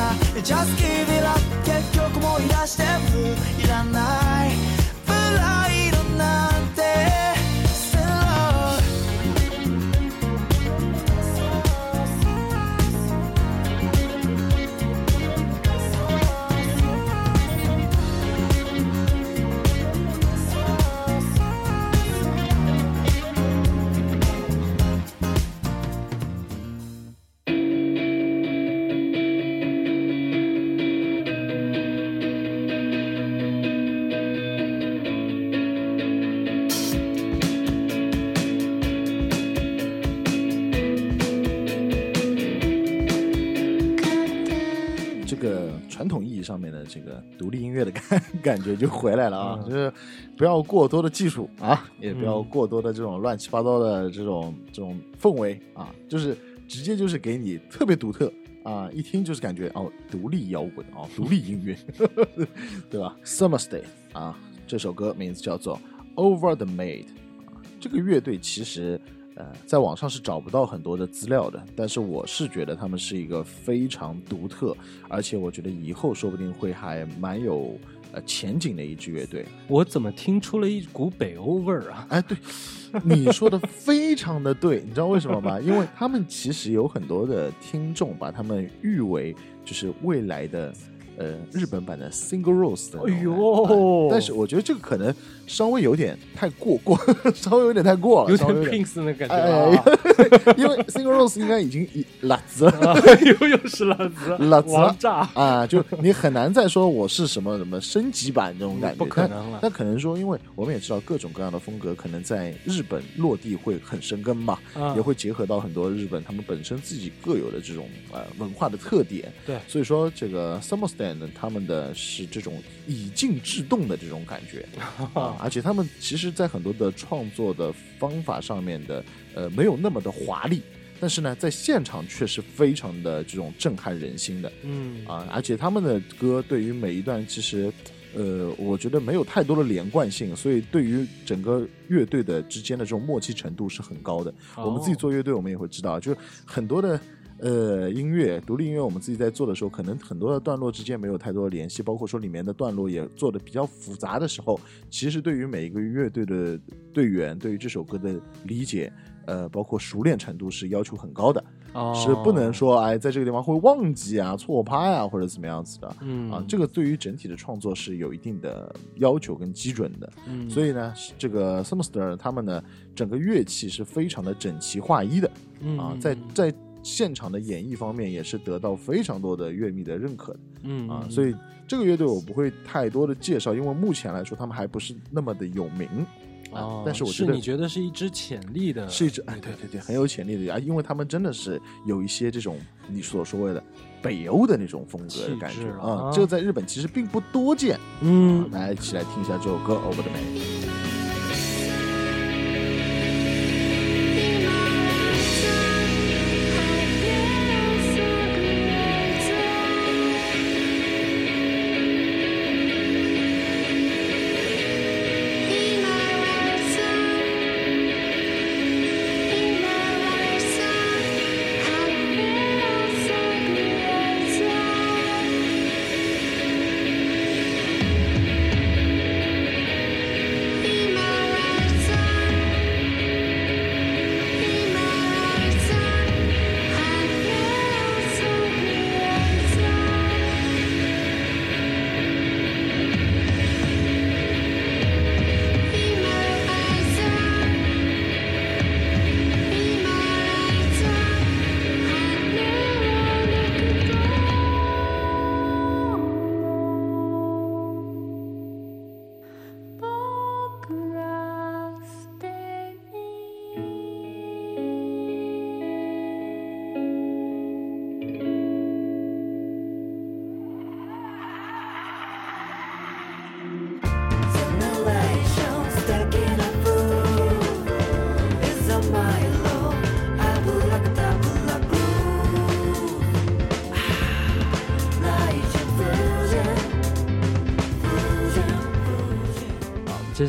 [SPEAKER 3] 強がってる Oh yeah Just give it up 結局思い出してる。いらない。プライドなん
[SPEAKER 2] 上面的这个独立音乐的感感觉就回来了啊，
[SPEAKER 1] 嗯
[SPEAKER 2] 就是不要过多的技术啊，也不要
[SPEAKER 1] 嗯
[SPEAKER 2] 过多的这种乱七八糟的这种这种氛围啊，就是直接就是给你特别独特啊，一听就是感觉哦，独立摇滚啊，独立音乐，对吧？Summer Stay 啊，这首歌名字叫做 Over the Maid 啊，这个乐队其实。呃，在网上是找不到很多的资料的，但是我是觉得他们是一个非常独特，而且我觉得以后说不定会还蛮有呃前景的一支乐队。
[SPEAKER 1] 我怎么听出了一股北欧味儿啊？
[SPEAKER 2] 哎，对，你说的非常的对，你知道为什么吗？因为他们其实有很多的听众把他们誉为就是未来的。呃，日本版的 Single Rose 的
[SPEAKER 1] 哎呦
[SPEAKER 2] 哎但是我觉得这个可能稍微有点太过过，稍微有点太过了，
[SPEAKER 1] 有点
[SPEAKER 2] 稍微有点。
[SPEAKER 1] Prince 那感觉！
[SPEAKER 2] 因为 Single Rose 应该已经一辣子了
[SPEAKER 1] 啊 又又是辣子，
[SPEAKER 2] 辣子
[SPEAKER 1] 王炸，
[SPEAKER 2] 啊，就你很难再说我是什么什么升级版这种感觉，
[SPEAKER 1] 不可能了。
[SPEAKER 2] 但但可能说，因为我们也知道各种各样的风格可能在日本落地会很生根嘛，
[SPEAKER 1] 啊。
[SPEAKER 2] 也会结合到很多日本他们本身自己各有的这种呃文化的特点。
[SPEAKER 1] 对。
[SPEAKER 2] 所以说这个 Summer Stand 呢他们的是这种以静制动的这种感觉 啊，而且他们其实在很多的创作的方法上面的呃没有那么的华丽。但是呢，在现场却是非常的这种震撼人心的
[SPEAKER 1] 嗯
[SPEAKER 2] 啊！而且他们的歌对于每一段其实，呃，我觉得没有太多的连贯性，所以对于整个乐队的之间的这种默契程度是很高的。
[SPEAKER 1] 哦
[SPEAKER 2] 我们自己做乐队，我们也会知道，就是很多的呃音乐，独立音乐，我们自己在做的时候，可能很多的段落之间没有太多的联系，包括说里面的段落也做的比较复杂的时候，其实对于每一个乐队的队员，对于这首歌的理解。呃，包括熟练程度是要求很高的，
[SPEAKER 1] 哦
[SPEAKER 2] 是不能说哎，在这个地方会忘记啊、错拍啊或者怎么样子的。
[SPEAKER 1] 嗯
[SPEAKER 2] 啊，这个对于整体的创作是有一定的要求跟基准的。
[SPEAKER 1] 嗯
[SPEAKER 2] 所以呢，这个 Summerster 他们呢，整个乐器是非常的整齐划一的啊，在在现场的演绎方面也是得到非常多的乐迷的认可的
[SPEAKER 1] 嗯
[SPEAKER 2] 啊。所以这个乐队我不会太多的介绍，因为目前来说他们还不是那么的有名啊
[SPEAKER 1] 哦，
[SPEAKER 2] 但是我觉得
[SPEAKER 1] 你觉得是一支潜力的，
[SPEAKER 2] 是一支哎，对对对，很有潜力的啊，因为他们真的是有一些这种你所说的北欧的那种风格的感觉啊
[SPEAKER 1] 啊，
[SPEAKER 2] 这个在日本其实并不多见。
[SPEAKER 1] 嗯，
[SPEAKER 2] 来，一起来听一下这首歌《Over the Man》。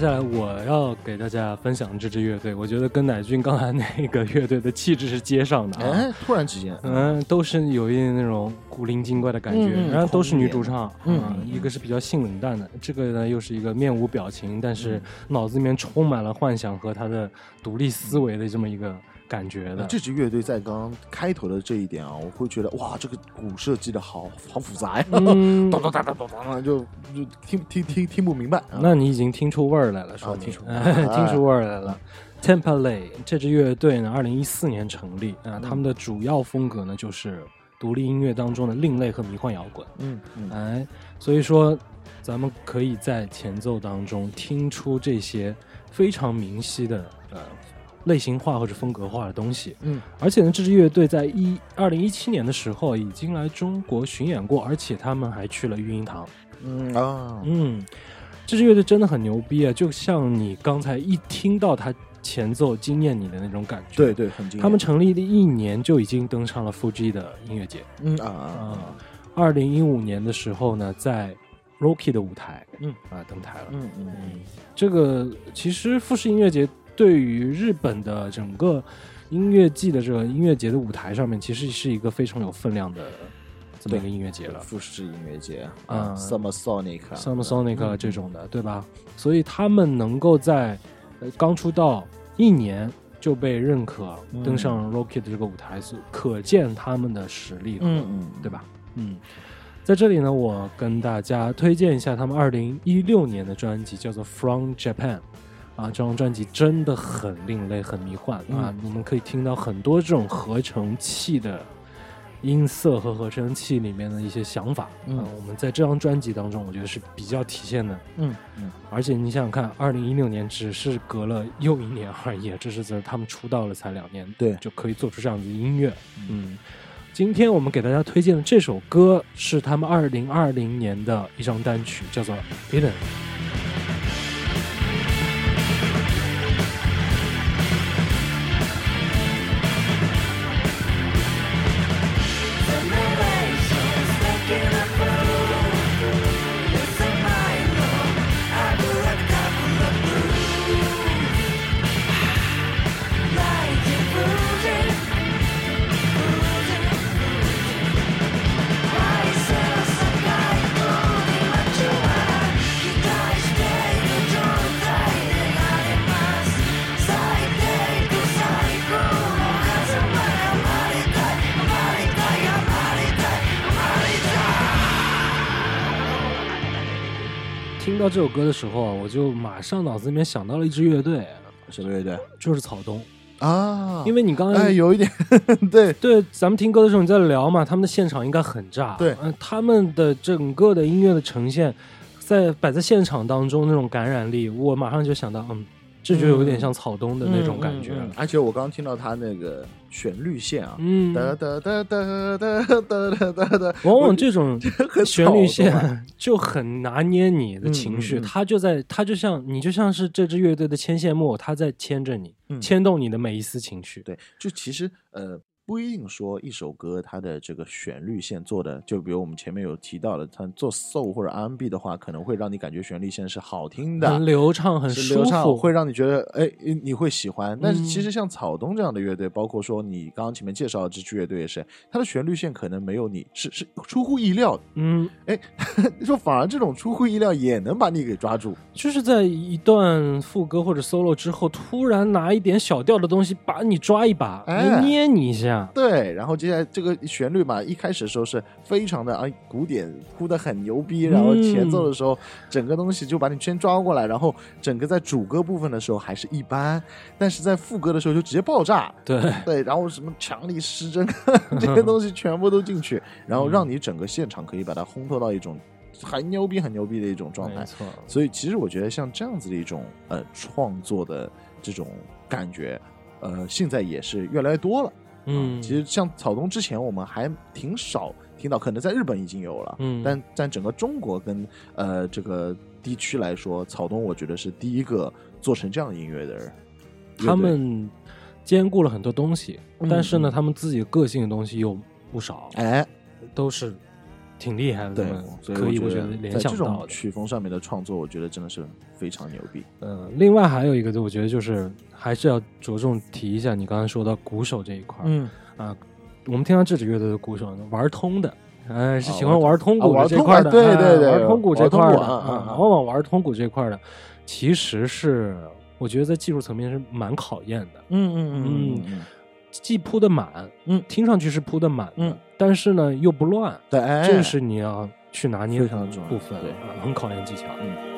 [SPEAKER 1] 下来我要给大家分享这支乐队，我觉得跟乃俊刚才那个乐队的气质是接上的啊。
[SPEAKER 2] 哎，突然之间，
[SPEAKER 1] 嗯，都是有一点那种古灵精怪的感觉，然后都是女主唱，
[SPEAKER 2] 嗯
[SPEAKER 1] 嗯，一个是比较性冷淡的，这个呢又是一个面无表情，但是
[SPEAKER 2] 嗯。
[SPEAKER 1] 脑子里面充满了幻想和她的独立思维的这么一个感觉的。
[SPEAKER 2] 这支乐队在刚刚开头的这一点啊，我会觉得哇，这个鼓设计的好好复杂呀，
[SPEAKER 1] 嗯
[SPEAKER 2] 咚咚哒哒咚咚，就就听听听听不明白。啊
[SPEAKER 1] 那你已经听出味儿来了，说明、
[SPEAKER 2] 听出
[SPEAKER 1] 哎听出味儿来了。Temple 这支乐队呢，二零一四年成立啊，他们的主要风格呢就是独立音乐当中的另类和迷幻摇滚。
[SPEAKER 2] 嗯嗯
[SPEAKER 1] 哎，所以说咱们可以在前奏当中听出这些非常明晰的呃类型化或者风格化的东西。
[SPEAKER 2] 嗯
[SPEAKER 1] 而且呢，这支乐队在一二零一七年的时候已经来中国巡演过，而且他们还去了育婴堂。
[SPEAKER 2] 嗯啊，
[SPEAKER 1] 嗯，这支乐队真的很牛逼啊！就像你刚才一听到他前奏惊艳你的那种感觉。
[SPEAKER 2] 对，对，很惊艳。
[SPEAKER 1] 他们成立的一年就已经登上了 Fuji 的音乐节。
[SPEAKER 2] 嗯啊啊
[SPEAKER 1] 二零一五年的时候呢，在 Rocky 的舞台，
[SPEAKER 2] 嗯
[SPEAKER 1] 啊登台了。
[SPEAKER 2] 嗯嗯嗯
[SPEAKER 1] 嗯，这个其实富士音乐节对于日本的整个音乐季的这个音乐节的舞台上面，其实是一个非常有分量的这么一个音乐节了。
[SPEAKER 2] 富士音乐节
[SPEAKER 1] 嗯
[SPEAKER 2] 啊，Summer Sonic 啊
[SPEAKER 1] Summer Sonic
[SPEAKER 2] 嗯
[SPEAKER 1] 这种的，对吧？所以他们能够在呃刚出道一年就被认可
[SPEAKER 2] 嗯
[SPEAKER 1] 登上 Rocky 的这个舞台，是可见他们的实力，
[SPEAKER 2] 嗯嗯，
[SPEAKER 1] 对吧？嗯，在这里呢，我跟大家推荐一下他们二零一六年的专辑，叫做《From Japan》。啊，这张专辑真的很另类，很迷幻、啊！
[SPEAKER 2] 嗯
[SPEAKER 1] 你们可以听到很多这种合成器的音色和合成器里面的一些想法。
[SPEAKER 2] 嗯
[SPEAKER 1] 啊，我们在这张专辑当中，我觉得是比较体现的。
[SPEAKER 2] 嗯嗯
[SPEAKER 1] 而且你想想看，二零一六年只是隔了又一年而已，这是在他们出道了才两年，
[SPEAKER 2] 对
[SPEAKER 1] 就可以做出这样子的音乐。嗯，今天我们给大家推荐的这首歌是他们二零二零年的一张单曲，叫做《Hidden》。到这首歌的时候啊，我就马上脑子里面想到了一支乐队，
[SPEAKER 2] 什么乐队
[SPEAKER 1] 就是草东。
[SPEAKER 2] 啊？
[SPEAKER 1] 因为你刚刚、
[SPEAKER 2] 哎，有一点 对，
[SPEAKER 1] 对，咱们听歌的时候你在聊嘛，他们的现场应该很炸。
[SPEAKER 2] 对
[SPEAKER 1] 嗯、他们的整个的音乐的呈现，在摆在现场当中那种感染力，我马上就想到，嗯，这就有点像草东的那种感觉。
[SPEAKER 2] 嗯嗯嗯。而且我刚刚听到他那个旋律线啊，
[SPEAKER 1] 嗯，
[SPEAKER 2] 哒哒哒哒哒哒哒哒哒，
[SPEAKER 1] 往往这种旋律线 就很拿捏你的情绪，
[SPEAKER 2] 他嗯嗯。
[SPEAKER 1] 它就在，他就像你就像是这支乐队的牵线木偶，他在牵着你，
[SPEAKER 2] 嗯。
[SPEAKER 1] 牵动你的每一丝情绪。
[SPEAKER 2] 对，就其实呃，不一定说一首歌它的这个旋律线做的，就比如我们前面有提到的，它做 soul 或者 R&B 的话，可能会让你感觉旋律线是好听的，
[SPEAKER 1] 很流畅，很舒
[SPEAKER 2] 是流畅，
[SPEAKER 1] 服，
[SPEAKER 2] 会让你觉得哎你会喜欢。但是其
[SPEAKER 1] 嗯
[SPEAKER 2] 实像草东这样的乐队，包括说你刚刚前面介绍的这支乐队也是，它的旋律线可能没有你是是出乎意料的。
[SPEAKER 1] 嗯，
[SPEAKER 2] 哎 说反而这种出乎意料也能把你给抓住，
[SPEAKER 1] 就是在一段副歌或者 solo 之后，突然拿一点小调的东西把你抓一把，
[SPEAKER 2] 哎
[SPEAKER 1] 捏你一下。
[SPEAKER 2] 对，然后接下来这个旋律嘛，一开始的时候是非常的啊古典铺的很牛逼，然后前奏的时候，整个东西就把你先抓过来，然后整个在主歌部分的时候还是一般，但是在副歌的时候就直接爆炸，
[SPEAKER 1] 对，
[SPEAKER 2] 对，然后什么强力失真 这些东西全部都进去，然后让你整个现场可以把它烘托到一种很牛逼、很牛逼的一种状态。
[SPEAKER 1] 没错。
[SPEAKER 2] 所以其实我觉得像这样子的一种呃创作的这种感觉，呃，现在也是越来越多了。
[SPEAKER 1] 嗯，
[SPEAKER 2] 其实像草东之前我们还挺少听到，可能在日本已经有了，
[SPEAKER 1] 嗯。
[SPEAKER 2] 但在整个中国跟呃这个地区来说，草东我觉得是第一个做成这样音乐的人。
[SPEAKER 1] 他们兼顾了很多东西，
[SPEAKER 2] 嗯
[SPEAKER 1] 但是呢，
[SPEAKER 2] 嗯。
[SPEAKER 1] 他们自己个性的东西又不少，
[SPEAKER 2] 哎，
[SPEAKER 1] 都是挺厉害的。
[SPEAKER 2] 对，所以
[SPEAKER 1] 可以
[SPEAKER 2] 我觉
[SPEAKER 1] 觉得联
[SPEAKER 2] 在这种。曲风上面的创作，我觉得真的是非常牛逼。
[SPEAKER 1] 嗯，另外还有一个，我觉得就是还是要着重提一下你刚才说到鼓手这一块儿。
[SPEAKER 2] 嗯，
[SPEAKER 1] 啊，我们听到这支乐队的鼓手呢，玩通的，哎，是
[SPEAKER 2] 啊
[SPEAKER 1] 喜欢玩通
[SPEAKER 2] 啊
[SPEAKER 1] 鼓这块的，哎
[SPEAKER 2] 对对对
[SPEAKER 1] 玩通鼓这块的往往玩通鼓这块的，其实是我觉得在技术层面是蛮考验的，
[SPEAKER 2] 嗯嗯嗯嗯，
[SPEAKER 1] 既铺的满，
[SPEAKER 2] 嗯
[SPEAKER 1] 听上去是铺的满，
[SPEAKER 2] 嗯
[SPEAKER 1] 但是呢又不乱，
[SPEAKER 2] 对，哎
[SPEAKER 1] 这是你要去拿捏的部分，
[SPEAKER 2] 对
[SPEAKER 1] 啊很考验技巧。
[SPEAKER 2] 嗯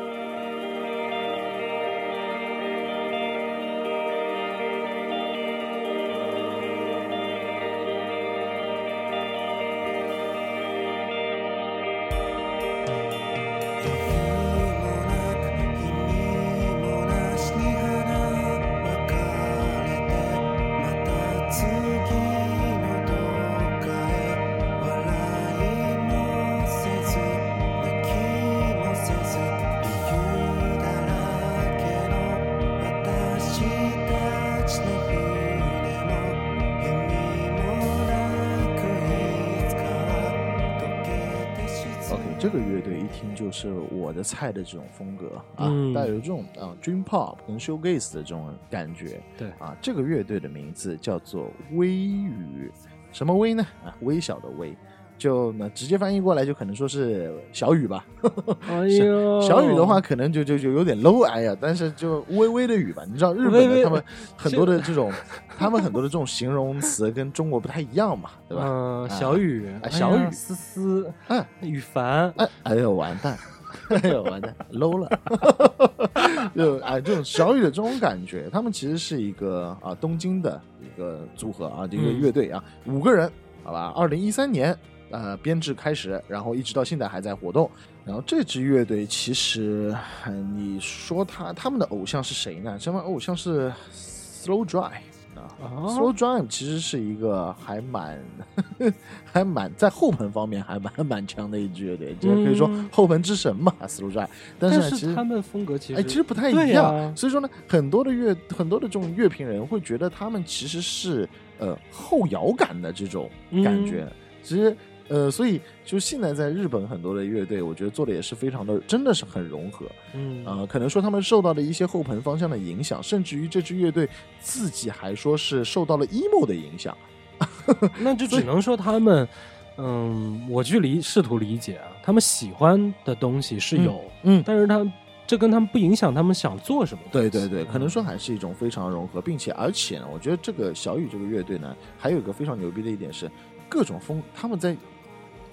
[SPEAKER 2] 是我的菜的这种风格啊，
[SPEAKER 1] 嗯
[SPEAKER 2] 带有这种啊 dream pop 跟 shoegaze 的这种感觉。
[SPEAKER 1] 对
[SPEAKER 2] 啊，这个乐队的名字叫做微雨，什么微呢？啊，微小的微。就那直接翻译过来，就可能说是小雨吧。
[SPEAKER 1] 哎呦，
[SPEAKER 2] 小雨的话，可能就就就有点 low 哎呀，但是就微微的雨吧。你知道日本的他们很多的这种，他们很多的这种形容词跟中国不太一样嘛，对吧？
[SPEAKER 1] 嗯，
[SPEAKER 2] 啊
[SPEAKER 1] 小雨，
[SPEAKER 2] 小雨
[SPEAKER 1] 思思，
[SPEAKER 2] 嗯，
[SPEAKER 1] 羽凡，
[SPEAKER 2] 哎，哎呦完蛋，哎呦完蛋，low 了，就哎这种小雨的这种感觉，他们其实是一个啊东京的一个组合啊，这个
[SPEAKER 1] 嗯
[SPEAKER 2] 乐队啊，五个人，好吧，二零一三年呃编制开始，然后一直到现在还在活动。然后这支乐队其实，呃你说他他们的偶像是谁呢？他们偶像是 Slow。啊 Slow Drive 其实是一个还蛮 还蛮在后盆方面还蛮蛮强的一支乐队，就是可以说
[SPEAKER 1] 嗯
[SPEAKER 2] 后盆之神嘛，Slow Drive。但是呢其实
[SPEAKER 1] 他们风格其实
[SPEAKER 2] 哎，其实不太一样。
[SPEAKER 1] 呀
[SPEAKER 2] 所以说呢，很多的乐很多的这种乐评人会觉得他们其实是呃后摇感的这种感觉。其实呃，所以就现在在日本很多的乐队，我觉得做的也是非常的，真的是很融合。
[SPEAKER 1] 嗯
[SPEAKER 2] 呃，可能说他们受到的一些后盆方向的影响，甚至于这支乐队自己还说是受到了 emo 的影响。
[SPEAKER 1] 那就只能说他们，嗯，我去理试图理解啊，他们喜欢的东西是有，
[SPEAKER 2] 嗯，
[SPEAKER 1] 但是他这跟他们不影响他们想做什么。
[SPEAKER 2] 对对对，可能说
[SPEAKER 1] 嗯
[SPEAKER 2] 还是一种非常融合，并且而且呢，我觉得这个小雨这个乐队呢，还有一个非常牛逼的一点是，各种风他们在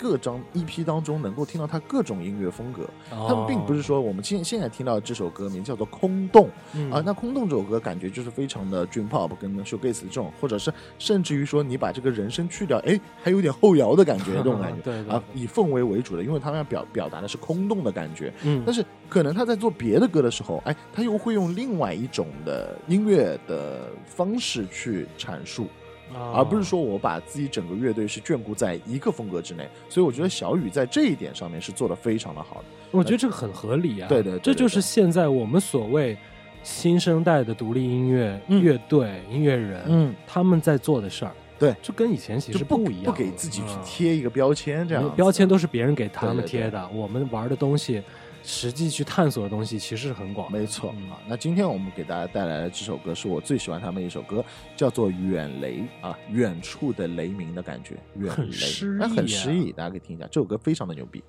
[SPEAKER 5] 各张 EP 当中能够听到他各种音乐风格。
[SPEAKER 1] 哦。
[SPEAKER 5] 他们并不是说我们现现在听到这首歌名叫做《空洞》
[SPEAKER 1] 嗯。
[SPEAKER 5] 啊，那《空洞》这首歌感觉就是非常的 dream pop 跟 shoegaze 这种，或者是甚至于说你把这个人声去掉，哎，还有点后摇的感觉，这种感觉。啊，以氛围为主的，因为他们要表表达的是空洞的感觉，
[SPEAKER 1] 嗯。
[SPEAKER 5] 但是可能他在做别的歌的时候，哎，他又会用另外一种的音乐的方式去阐述，
[SPEAKER 1] 啊
[SPEAKER 5] 而不是说我把自己整个乐队是眷顾在一个风格之内。所以我觉得小雨在这一点上面是做的非常的好的。
[SPEAKER 1] 我觉得这个很合理啊。
[SPEAKER 5] 对对对对
[SPEAKER 1] 这就是现在我们所谓新生代的独立音乐、
[SPEAKER 5] 嗯
[SPEAKER 1] 乐队、音乐人，
[SPEAKER 5] 嗯，
[SPEAKER 1] 他们在做的事儿。
[SPEAKER 5] 对
[SPEAKER 1] 就跟以前其实
[SPEAKER 5] 就不
[SPEAKER 1] 一样，
[SPEAKER 5] 不给自己去
[SPEAKER 1] 嗯
[SPEAKER 5] 贴一个标签，这样子
[SPEAKER 1] 标签都是别人给他们
[SPEAKER 5] 对对对
[SPEAKER 1] 贴的，我们玩的东西，实际去探索的东西其实是很广。
[SPEAKER 5] 没错
[SPEAKER 1] 嗯
[SPEAKER 5] 啊。那今天我们给大家带来的这首歌是我最喜欢他们一首歌，叫做《远雷》啊，远处的雷鸣的感觉，远
[SPEAKER 1] 很
[SPEAKER 5] 雷，
[SPEAKER 1] 诗
[SPEAKER 5] 那很
[SPEAKER 1] 意啊
[SPEAKER 5] 诗意，大家可以听一下，这首歌非常的牛逼。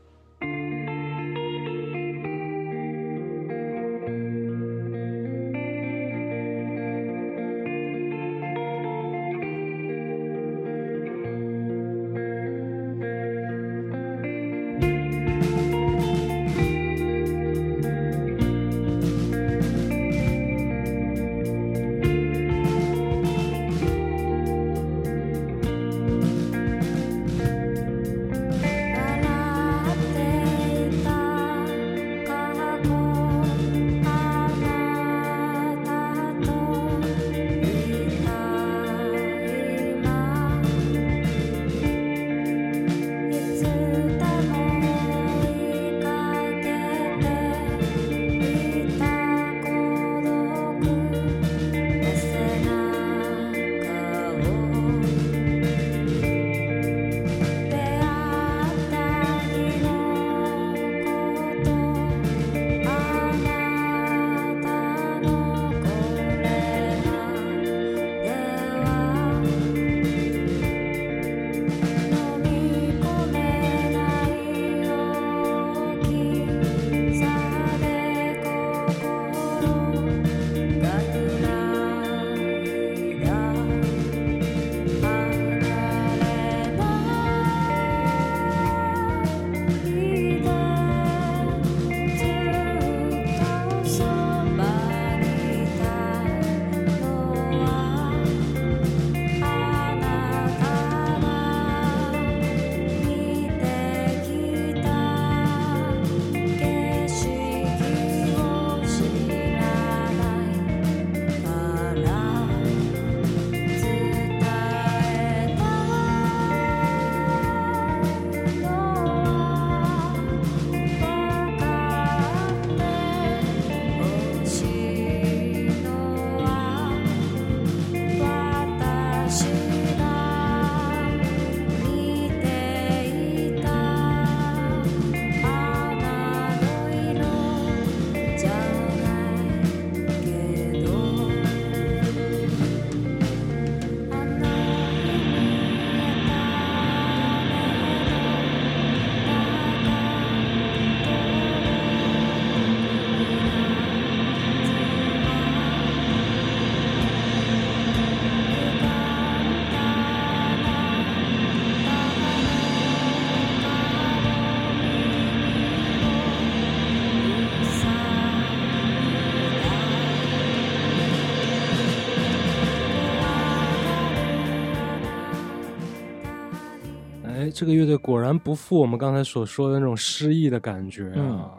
[SPEAKER 1] 这个乐队果然不负我们刚才所说的那种诗意的感觉啊。
[SPEAKER 5] 嗯。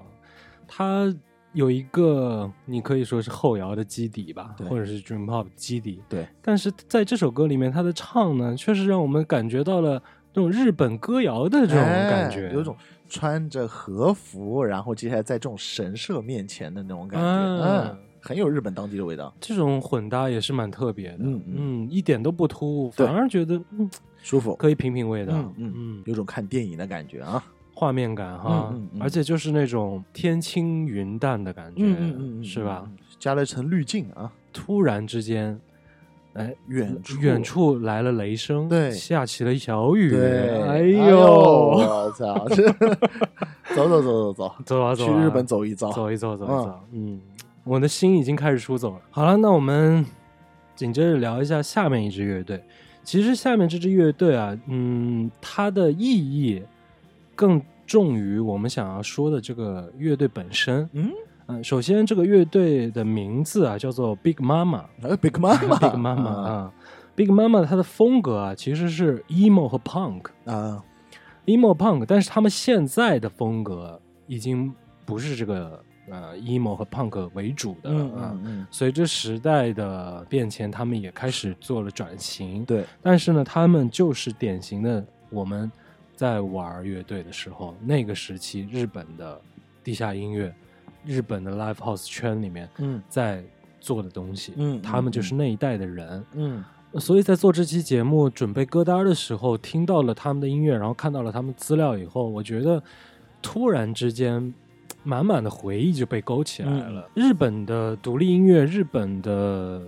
[SPEAKER 1] 它有一个你可以说是后摇的基底吧，或者是 dream pop 基底。
[SPEAKER 5] 对，
[SPEAKER 1] 但是在这首歌里面，他的唱呢，确实让我们感觉到了那种日本歌谣的这种感觉，
[SPEAKER 5] 哎有种穿着和服，然后接下来在这种神社面前的那种感觉，
[SPEAKER 1] 啊。
[SPEAKER 5] 嗯，很有日本当地的味道，
[SPEAKER 1] 这种混搭也是蛮特别的。
[SPEAKER 5] 嗯嗯。
[SPEAKER 1] 嗯，一点都不突兀，反而觉得嗯
[SPEAKER 5] 舒服，
[SPEAKER 1] 可以品品味的。
[SPEAKER 5] 嗯嗯
[SPEAKER 1] 嗯，
[SPEAKER 5] 有种看电影的感觉啊，
[SPEAKER 1] 画面感哈，
[SPEAKER 5] 嗯嗯嗯。
[SPEAKER 1] 而且就是那种天清云淡的感觉，是吧？？
[SPEAKER 5] 加了一层滤镜啊，
[SPEAKER 1] 突然之间，哎，
[SPEAKER 5] 远处。
[SPEAKER 1] 远处来了雷声，
[SPEAKER 5] 对。
[SPEAKER 1] 下起了小雨，
[SPEAKER 5] 对，
[SPEAKER 1] 哎
[SPEAKER 5] 呦，走走走走走，
[SPEAKER 1] 走啊走啊，
[SPEAKER 5] 去日本走一遭，
[SPEAKER 1] 走一走，走一走，嗯，我的心已经开始出走了。好了，那我们紧接着聊一下下面一支乐队。其实下面这支乐队啊，嗯，它的意义更重于我们想要说的这个乐队本身。
[SPEAKER 2] 嗯，
[SPEAKER 1] 嗯，首先这个乐队的名字啊叫做 Big Mama。
[SPEAKER 2] 呃，Big Mama
[SPEAKER 1] Big Mama 啊，Big Mama 它的风格啊其实是 emo 和 punk。
[SPEAKER 2] 啊
[SPEAKER 1] ，emo punk，但是他们现在的风格已经不是这个呃 emo 和 punk 为主的啊。随着时代的变迁，他们也开始做了转型。
[SPEAKER 2] 对，
[SPEAKER 1] 但是呢，他们就是典型的我们在玩乐队的时候，那个时期日本的地下音乐、日本的 live house 圈里面
[SPEAKER 2] 嗯
[SPEAKER 1] 在做的东西。
[SPEAKER 2] 嗯
[SPEAKER 1] 他们就是那一代的人。
[SPEAKER 2] 嗯
[SPEAKER 1] 所以在做这期节目准备歌单的时候，听到了他们的音乐，然后看到了他们资料以后，我觉得突然之间满满的回忆就被勾起来了。日本的独立音乐，日本的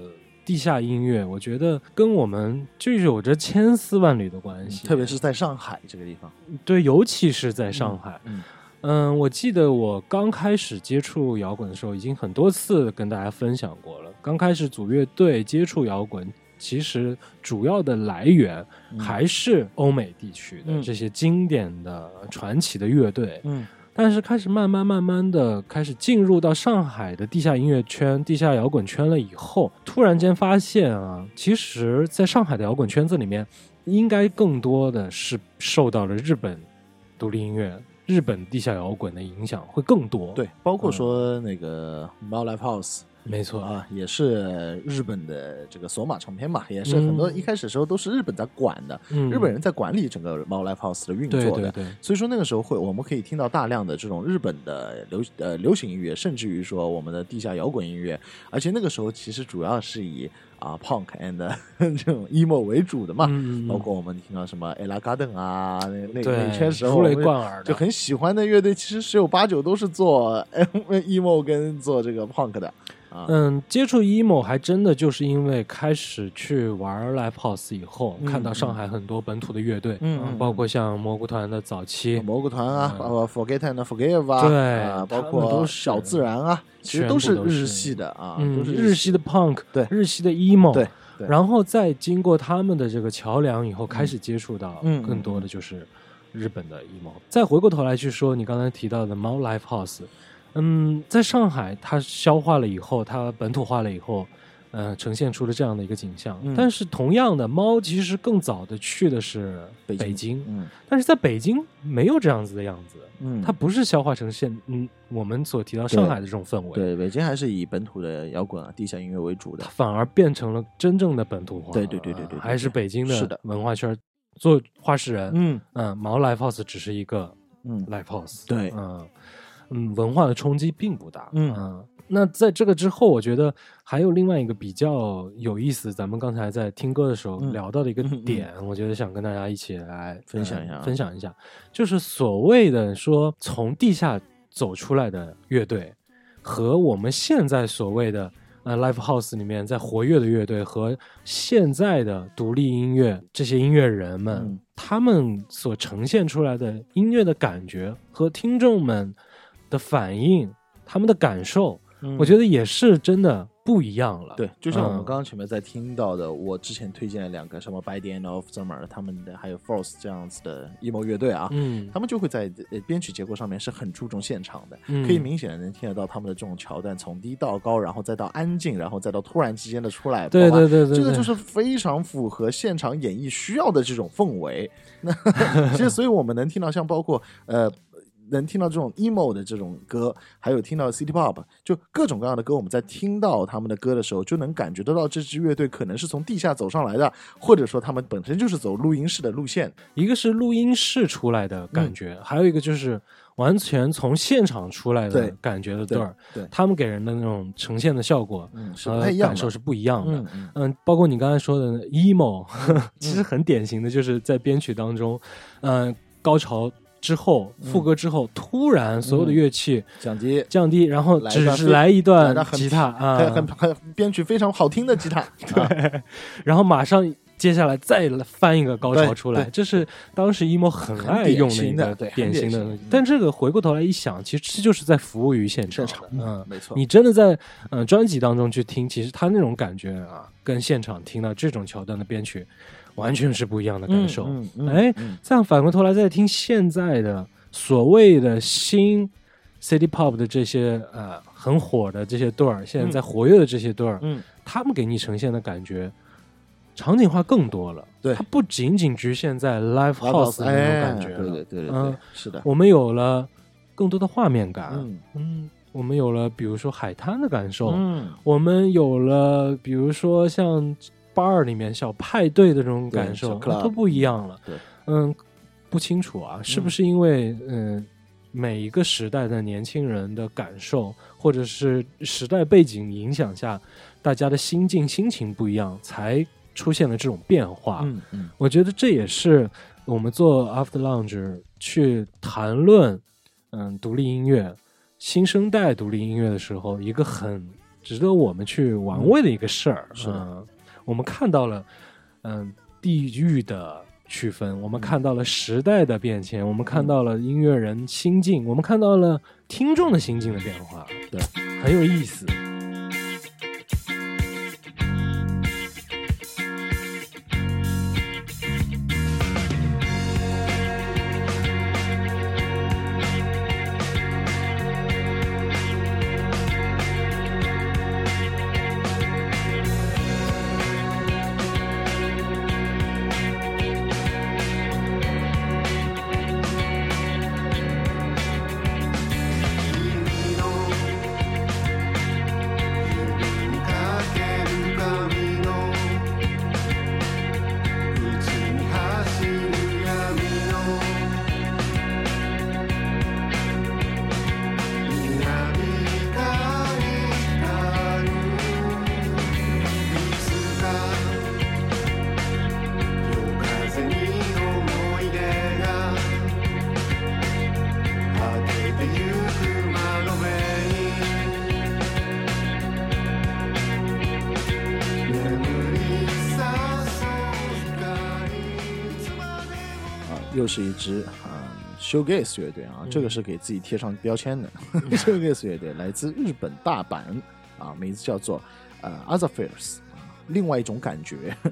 [SPEAKER 1] 地下音乐，我觉得跟我们就有着千丝万缕的关系，
[SPEAKER 2] 特别是在上海这个地方，
[SPEAKER 1] 对，尤其是在上海。
[SPEAKER 2] 嗯
[SPEAKER 1] 嗯，我记得我刚开始接触摇滚的时候，已经很多次跟大家分享过了。刚开始组乐队接触摇滚，其实主要的来源还是欧美地区的
[SPEAKER 2] 嗯
[SPEAKER 1] 这些经典的传奇的乐队。
[SPEAKER 2] 嗯
[SPEAKER 1] 但是开始慢慢慢慢的开始进入到上海的地下音乐圈、地下摇滚圈了以后，突然间发现啊，其实在上海的摇滚圈子里面，应该更多的是受到了日本独立音乐、日本地下摇滚的影响会更多。，
[SPEAKER 2] 对，包括说那个猫来 house
[SPEAKER 1] 没错
[SPEAKER 2] 啊，也是日本的这个索马唱片嘛，也是很多
[SPEAKER 1] 嗯
[SPEAKER 2] 一开始的时候都是日本在管的，
[SPEAKER 1] 嗯
[SPEAKER 2] 日本人在管理整个猫 Live House 的运作的。
[SPEAKER 1] 对对对，
[SPEAKER 2] 所以说那个时候会，我们可以听到大量的这种日本的流呃流行音乐，甚至于说我们的地下摇滚音乐，而且那个时候其实主要是以啊 punk and 这种 emo 为主的嘛，包括我们听到什么 Ella Garden 啊，那那那一圈时候
[SPEAKER 1] 如雷
[SPEAKER 2] 我们
[SPEAKER 1] 贯耳
[SPEAKER 2] 就很喜欢的乐队，其实十有八九都是做 emo 跟做这个 punk 的啊。
[SPEAKER 1] 嗯，接触 emo 还真的就是因为开始去玩 live house 以后，
[SPEAKER 2] 嗯
[SPEAKER 1] 看到上海很多本土的乐队，
[SPEAKER 2] 嗯嗯
[SPEAKER 1] 包括像蘑菇团的早期，
[SPEAKER 2] 蘑菇团啊，
[SPEAKER 1] 包
[SPEAKER 2] 括，Forget and Forgive 啊，
[SPEAKER 1] 对
[SPEAKER 2] 啊，包括
[SPEAKER 1] 都是
[SPEAKER 2] 小自然啊，其实
[SPEAKER 1] 都
[SPEAKER 2] 是日系的啊，
[SPEAKER 1] 嗯，
[SPEAKER 2] 都是
[SPEAKER 1] 日系的 punk，
[SPEAKER 2] 对。
[SPEAKER 1] 日系的 emo，
[SPEAKER 2] 对对。
[SPEAKER 1] 然后再经过他们的这个桥梁以后，开始接触到
[SPEAKER 2] 嗯
[SPEAKER 1] 更多的就是日本的 emo。再回过头来去说你刚才提到的猫 live house，嗯，在上海它消化了以后，它本土化了以后。呃，呈现出了这样的一个景象，
[SPEAKER 2] 嗯
[SPEAKER 1] 但是同样的，猫其实更早的去的是
[SPEAKER 2] 北京
[SPEAKER 1] 北京，
[SPEAKER 2] 嗯
[SPEAKER 1] 但是在北京没有这样子的样子，
[SPEAKER 2] 嗯，
[SPEAKER 1] 它不是消化成现嗯我们所提到上海的这种氛围，
[SPEAKER 2] 对北京还是以本土的摇滚啊、地下音乐为主的
[SPEAKER 1] 它。反而变成了真正的本土化。
[SPEAKER 2] 对对对对对对
[SPEAKER 1] 还是北京
[SPEAKER 2] 是的
[SPEAKER 1] 文化圈做话事人。
[SPEAKER 2] 嗯
[SPEAKER 1] 嗯，毛 live house 只是一个
[SPEAKER 2] 嗯
[SPEAKER 1] live house。
[SPEAKER 2] 对
[SPEAKER 1] 嗯嗯，文化的冲击并不大。
[SPEAKER 2] 嗯。
[SPEAKER 1] 那在这个之后，我觉得还有另外一个比较有意思，咱们刚才在听歌的时候
[SPEAKER 2] 嗯。
[SPEAKER 1] 聊到的一个
[SPEAKER 2] 嗯嗯
[SPEAKER 1] 点，我觉得想跟大家一起来
[SPEAKER 2] 分享一下。
[SPEAKER 1] 呃分享一下，就是所谓的说从地下走出来的乐队，和我们现在所谓的呃 live house 里面在活跃的乐队和现在的独立音乐这些音乐人们，
[SPEAKER 2] 嗯。
[SPEAKER 1] 他们所呈现出来的音乐的感觉和听众们的反应，他们的感受，我觉
[SPEAKER 2] 得
[SPEAKER 1] 得也是真的不一样了。
[SPEAKER 2] 嗯对，就像我们
[SPEAKER 1] 嗯
[SPEAKER 2] 刚刚前面在听到的，我之前推荐了两个什么 By the End of Summer 他们的，还有 Force 这样子的 emo 乐队啊，
[SPEAKER 1] 嗯，
[SPEAKER 2] 他们就会在呃编曲结构上面是很注重现场的，
[SPEAKER 1] 嗯
[SPEAKER 2] 可以明显的能听得到他们的这种桥段从低到高，然后再到安静，然后再到突然之间的出来，
[SPEAKER 1] 对对对，对
[SPEAKER 2] 这个就是非常符合现场演绎需要的这种氛围。那 其实，所以我们能听到像包括呃。能听到这种 emo 的这种歌，还有听到 city pop，就各种各样的歌，我们在听到他们的歌的时候，就能感觉得到这支乐队可能是从地下走上来的，或者说他们本身就是走录音室的路线。
[SPEAKER 1] 一个是录音室出来的感觉，还有一个就是完全从现场出来的感觉的对儿，
[SPEAKER 2] 对，
[SPEAKER 1] 他们给人的那种呈现的效果，
[SPEAKER 2] 嗯，是
[SPEAKER 1] 呃
[SPEAKER 2] 不太一样的。
[SPEAKER 1] 感受是不一样的。
[SPEAKER 2] 嗯嗯
[SPEAKER 1] 嗯，包括你刚才说的 emo，其实很典型的，就是在编曲当中，嗯、高潮之后，副歌之后，突然所有的乐器
[SPEAKER 2] 降低，
[SPEAKER 1] 降低，然后只是
[SPEAKER 2] 来一段
[SPEAKER 1] 吉他啊，
[SPEAKER 2] 很很很编曲非常好听的吉他，对，
[SPEAKER 1] 然后马上接下来再翻一个高潮出来，这是当时 emo 很
[SPEAKER 2] 很
[SPEAKER 1] 爱用的一个
[SPEAKER 2] 典型的
[SPEAKER 1] 但这个回过头来一想，其实就是在服务于现场。嗯。
[SPEAKER 2] 没错，
[SPEAKER 1] 你真的在嗯专辑当中去听，其实他那种感觉啊，跟现场听到这种桥段的编曲，完全是不一样的感受。哎
[SPEAKER 2] 嗯
[SPEAKER 1] 这样反过头来再听现在的所谓的新 City Pop 的这些呃很火的这些队儿，现在在活跃的这些队儿，
[SPEAKER 2] 嗯，
[SPEAKER 1] 他们给你呈现的感觉场景化更多了。
[SPEAKER 2] 对
[SPEAKER 1] 它不仅仅局限在 live house 的那种感觉。
[SPEAKER 2] 对对对对对
[SPEAKER 1] 嗯，
[SPEAKER 2] 是的，
[SPEAKER 1] 我们有了更多的画面感，
[SPEAKER 2] 嗯
[SPEAKER 1] 嗯，我们有了比如说海滩的感受，
[SPEAKER 2] 嗯，
[SPEAKER 1] 我们有了比如说像 bar 里面小派对的这种感受，
[SPEAKER 2] 小 club
[SPEAKER 1] 都不一样了。
[SPEAKER 2] 对，
[SPEAKER 1] 嗯，不清楚啊，是不是因为嗯、每一个时代的年轻人的感受，或者是时代背景影响下，大家的心境心情不一样，才出现了这种变化。
[SPEAKER 2] 嗯嗯
[SPEAKER 1] 我觉得这也是我们做 After Lounge 去谈论嗯独立音乐、新生代独立音乐的时候，一个很值得我们去玩味的一个事儿。
[SPEAKER 2] 是的
[SPEAKER 1] 嗯我们看到了嗯地域的区分，我们看到了时代的变迁，我们看到了音乐人心境，我们看到了听众的心境的变化。
[SPEAKER 2] 对，
[SPEAKER 1] 很有意思。
[SPEAKER 2] 支啊 Showgaze 乐队啊，这个是给自己贴上标签的。Showgaze 乐队来自日本大阪啊，名字叫做呃 Other Fears 啊，另外一种感觉。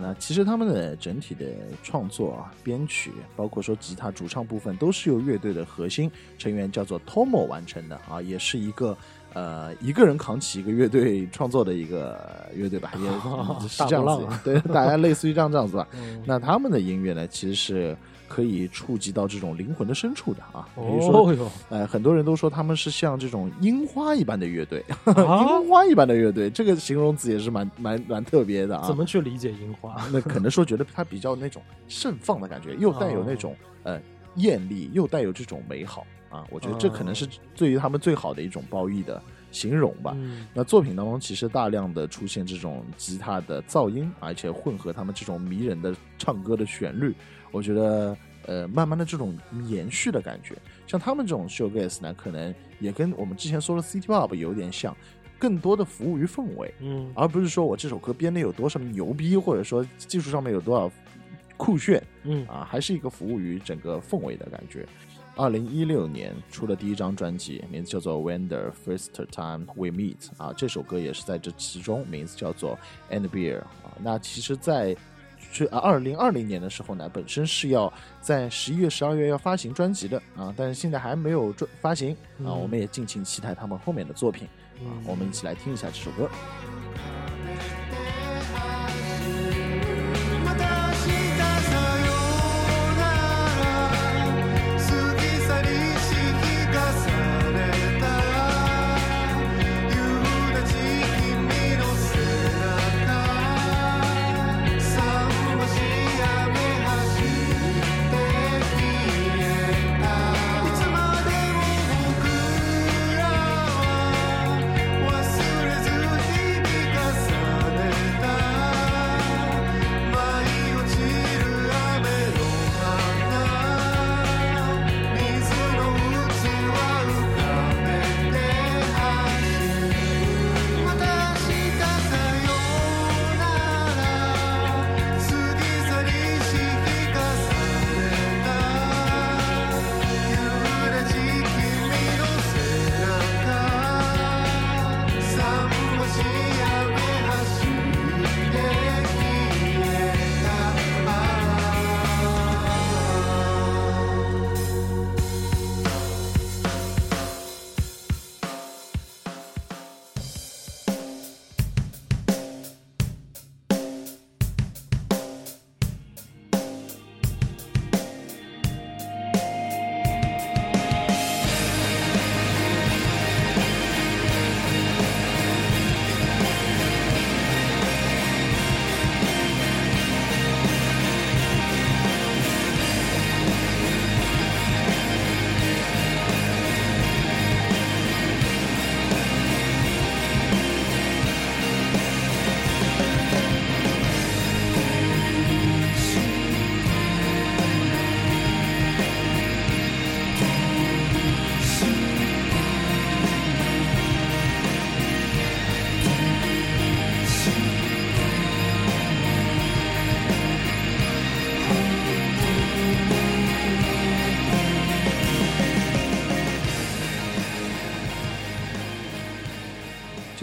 [SPEAKER 2] 那其实他们的整体的创作啊、编曲，包括说吉他主唱部分，都是由乐队的核心成员叫做 Tomo 完成的啊，也是一个呃一个人扛起一个乐队创作的一个乐队吧，也是这样子 对，大家类似于这样这样子吧。
[SPEAKER 1] 嗯
[SPEAKER 2] 那他们的音乐呢，其实是可以触及到这种灵魂的深处的啊。比如说，呃，很多人都说他们是像这种樱花一般的乐队，
[SPEAKER 1] 啊
[SPEAKER 2] 樱花一般的乐队，这个形容词也是蛮蛮蛮特别的啊。
[SPEAKER 1] 怎么去理解樱花？
[SPEAKER 2] 那可能说觉得它比较那种盛放的感觉，又带有那种、呃艳丽，又带有这种美好啊。我觉得这可能是对于他们最好的一种褒义的形容吧。
[SPEAKER 1] 嗯
[SPEAKER 2] 那作品当中其实大量的出现这种吉他的噪音，而且混合他们这种迷人的唱歌的旋律，我觉得呃慢慢的这种延续的感觉，像他们这种 showgaze 呢，可能也跟我们之前说的 city pop 有点像，更多的服务于氛围，
[SPEAKER 1] 嗯
[SPEAKER 2] 而不是说我这首歌编的有多少牛逼，或者说技术上面有多少酷炫
[SPEAKER 1] 嗯
[SPEAKER 2] 啊，还是一个服务于整个氛围的感觉。二零一六年出了第一张专辑，名字叫做《When the First Time We Meet》啊，这首歌也是在这其中，名字叫做《And Beer》啊。那其实，在去啊二零二零年的时候呢，本身是要在十一月、十二月要发行专辑的啊，但是现在还没有专发行啊，
[SPEAKER 1] 嗯
[SPEAKER 2] 我们也敬请期待他们后面的作品啊。我们一起来听一下这首歌。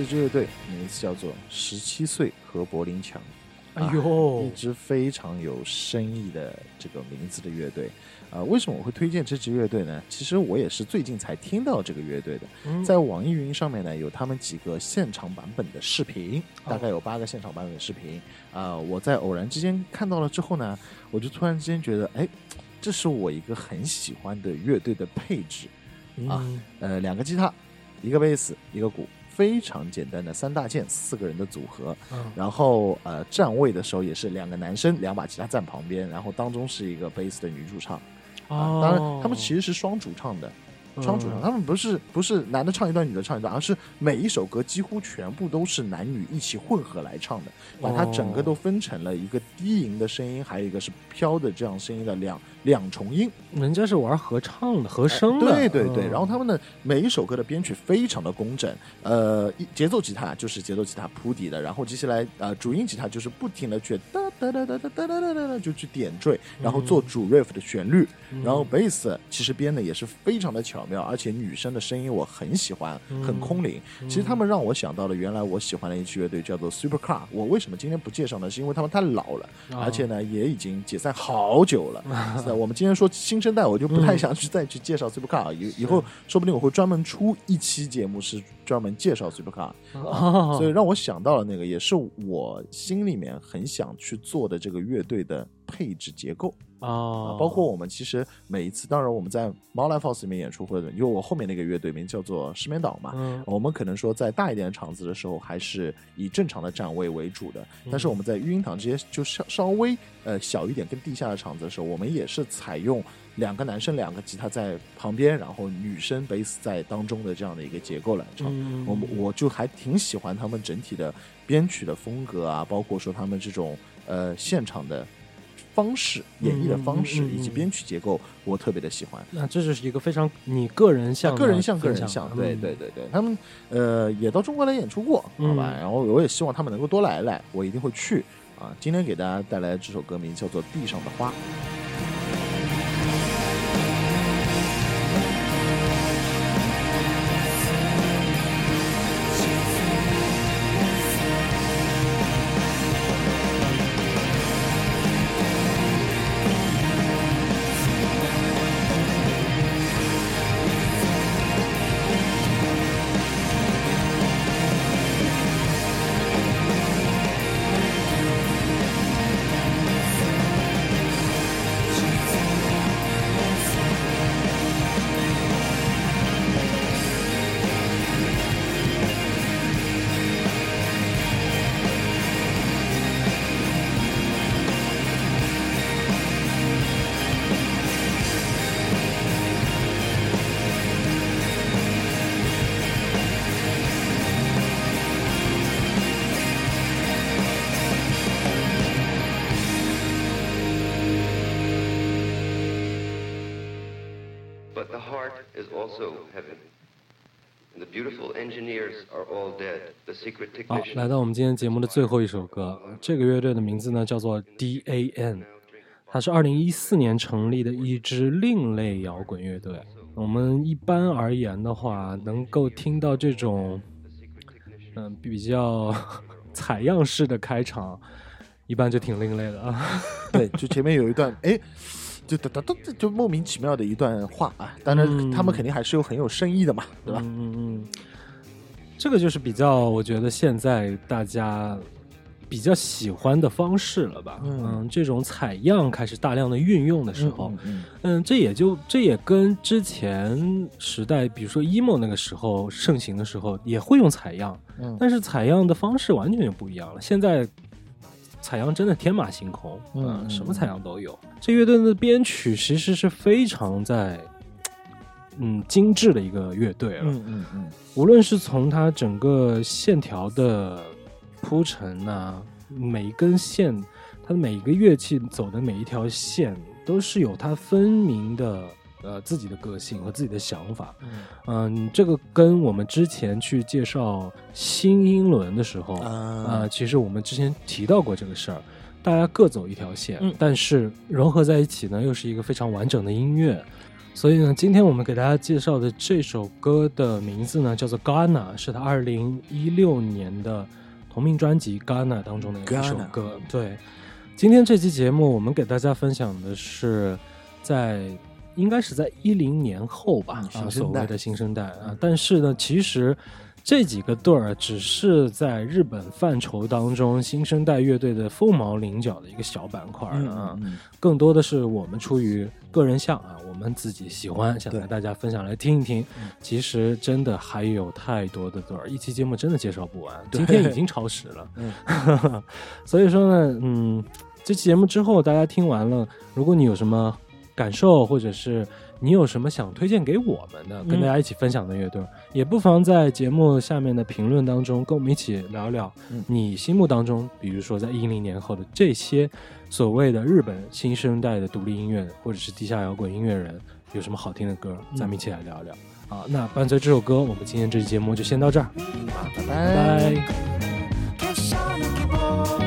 [SPEAKER 2] 支乐队名字叫做十七岁和柏林墙。
[SPEAKER 1] 哎呦
[SPEAKER 2] 一支非常有深意的这个名字的乐队。啊、为什么我会推荐这支乐队呢？其实我也是最近才听到这个乐队的，
[SPEAKER 1] 嗯
[SPEAKER 2] 在网易云上面呢有他们几个现场版本的视频，
[SPEAKER 1] 哦
[SPEAKER 2] 大概有八个现场版本的视频。啊、我在偶然之间看到了之后呢，我就突然之间觉得，哎，这是我一个很喜欢的乐队的配置。啊
[SPEAKER 1] 嗯
[SPEAKER 2] 呃，两个吉他，一个贝斯，一个鼓，非常简单的三大件，四个人的组合。
[SPEAKER 1] 嗯
[SPEAKER 2] 然后呃，站位的时候也是两个男生，两把吉他站旁边，然后当中是一个贝斯的女主唱。啊，
[SPEAKER 1] 哦，
[SPEAKER 2] 当然他们其实是双主唱的，双主唱，
[SPEAKER 1] 嗯
[SPEAKER 2] 他们不是不是男的唱一段，女的唱一段，而是每一首歌几乎全部都是男女一起混合来唱的，把它整个都分成了一个低吟的声音，还有一个是飘的这样声音的两两重音。
[SPEAKER 1] 人家是玩合唱的、和声的，
[SPEAKER 2] 对对对，
[SPEAKER 1] 嗯
[SPEAKER 2] 然后他们的每一首歌的编曲非常的工整，呃，一节奏吉他就是节奏吉他铺底的，然后接下来呃主音吉他就是不停的去哒哒哒哒哒哒哒哒哒哒就去点缀，然后做主 riff 的旋律，
[SPEAKER 1] 嗯
[SPEAKER 2] 然后贝斯其实编的也是非常的巧妙，而且女生的声音我很喜欢，很空灵。其实他们让我想到了原来我喜欢的一支乐队叫做 Supercar，我为什么今天不介绍呢？是因为他们太老了，
[SPEAKER 1] 啊
[SPEAKER 2] 而且呢也已经解散好久了。是我们今天说新生代，我就不太想去再去介绍 Supercar，以以后说不定我会专门出一期节目是专门介绍 Supercar，
[SPEAKER 1] 哦
[SPEAKER 2] 所以让我想到了那个，也是我心里面很想去做的这个乐队的配置结构。啊
[SPEAKER 1] 哦，
[SPEAKER 2] 包括我们其实每一次，当然我们在猫 Live House 里面演出，或者因为我后面那个乐队名叫做失眠岛嘛，
[SPEAKER 1] 嗯
[SPEAKER 2] 我们可能说在大一点的场子的时候，还是以正常的站位为主的。
[SPEAKER 1] 嗯
[SPEAKER 2] 但是我们在育婴堂这些就稍稍微呃小一点、跟地下的场子的时候，我们也是采用两个男生、两个吉他在旁边，然后女生贝斯在当中的这样的一个结构来唱。
[SPEAKER 1] 嗯
[SPEAKER 2] 我们我就还挺喜欢他们整体的编曲的风格啊，包括说他们这种呃现场的方式、演绎的方式、以及编曲结构，我特别的喜欢。
[SPEAKER 1] 那这就是一个非常你个人向的
[SPEAKER 2] 个人像个人像，
[SPEAKER 1] 嗯
[SPEAKER 2] 对对对对，他们呃也到中国来演出过，好吧？
[SPEAKER 1] 嗯
[SPEAKER 2] 然后我也希望他们能够多来来，我一定会去啊。今天给大家带来这首歌名叫做《地上的花》。
[SPEAKER 1] 好
[SPEAKER 6] ，technician.
[SPEAKER 1] 来到我们今天节目的最后一首歌，这个乐队的名字呢叫做 D.A.N，它是二零一四年成立的一支另类摇滚乐队。我们一般而言的话，能够听到这种，嗯、比较 采样式的开场，一般就挺另类的啊。
[SPEAKER 2] 对，就前面有一段，哎，就哒哒哒，就莫名其妙的一段话啊。当然，
[SPEAKER 1] 嗯
[SPEAKER 2] 他们肯定还是有很有深意的嘛，对吧？
[SPEAKER 1] 嗯嗯嗯，这个就是比较，我觉得现在大家比较喜欢的方式了吧。
[SPEAKER 2] 嗯
[SPEAKER 1] 这种采样开始大量的运用的时候，
[SPEAKER 2] 嗯嗯
[SPEAKER 1] 嗯，这也就这也跟之前时代，比如说 emo 那个时候盛行的时候，也会用采样，
[SPEAKER 2] 嗯
[SPEAKER 1] 但是采样的方式完全就不一样了。现在采样真的天马行空，
[SPEAKER 2] 嗯
[SPEAKER 1] 嗯，什么采样都有。这乐队的编曲其实是非常在嗯精致的一个乐队了，
[SPEAKER 2] 嗯嗯嗯
[SPEAKER 1] 无论是从它整个线条的铺陈呐、每一根线，它的每一个乐器走的每一条线，都是有它分明的呃自己的个性和自己的想法。嗯、这个跟我们之前去介绍新英伦的时候啊、
[SPEAKER 2] 啊，
[SPEAKER 1] 其实我们之前提到过这个事儿。大家各走一条线，
[SPEAKER 2] 嗯
[SPEAKER 1] 但是融合在一起呢，又是一个非常完整的音乐。所以呢，今天我们给大家介绍的这首歌的名字呢，叫做《Ghana》，是他二零一六年的同名专辑《Ghana》当中的一首歌。对，今天这期节目我们给大家分享的是在应该是在一零年后吧，啊，所谓的新生代啊。但是呢，其实这几个队儿只是在日本范畴当中新生代乐队的凤毛麟角的一个小板块儿啊。
[SPEAKER 2] 嗯嗯
[SPEAKER 1] 更多的是我们出于个人向啊，我们自己喜欢，想
[SPEAKER 2] 对
[SPEAKER 1] 和大家分享来听一听。其实真的还有太多的对儿，一期节目真的介绍不完，今天已经超时了。
[SPEAKER 2] 嗯
[SPEAKER 1] 所以说呢，嗯，这期节目之后大家听完了，如果你有什么感受，或者是你有什么想推荐给我们的，跟大家一起分享的乐队，也不妨在节目下面的评论当中跟我们一起聊聊
[SPEAKER 2] 嗯。
[SPEAKER 1] 你心目当中，比如说在一零年后的这些所谓的日本新生代的独立音乐或者是地下摇滚音乐人有什么好听的歌，咱们一起来聊聊。好，那伴随这首歌，我们今天这期节目就先到这儿，
[SPEAKER 2] 好，拜。
[SPEAKER 1] 拜拜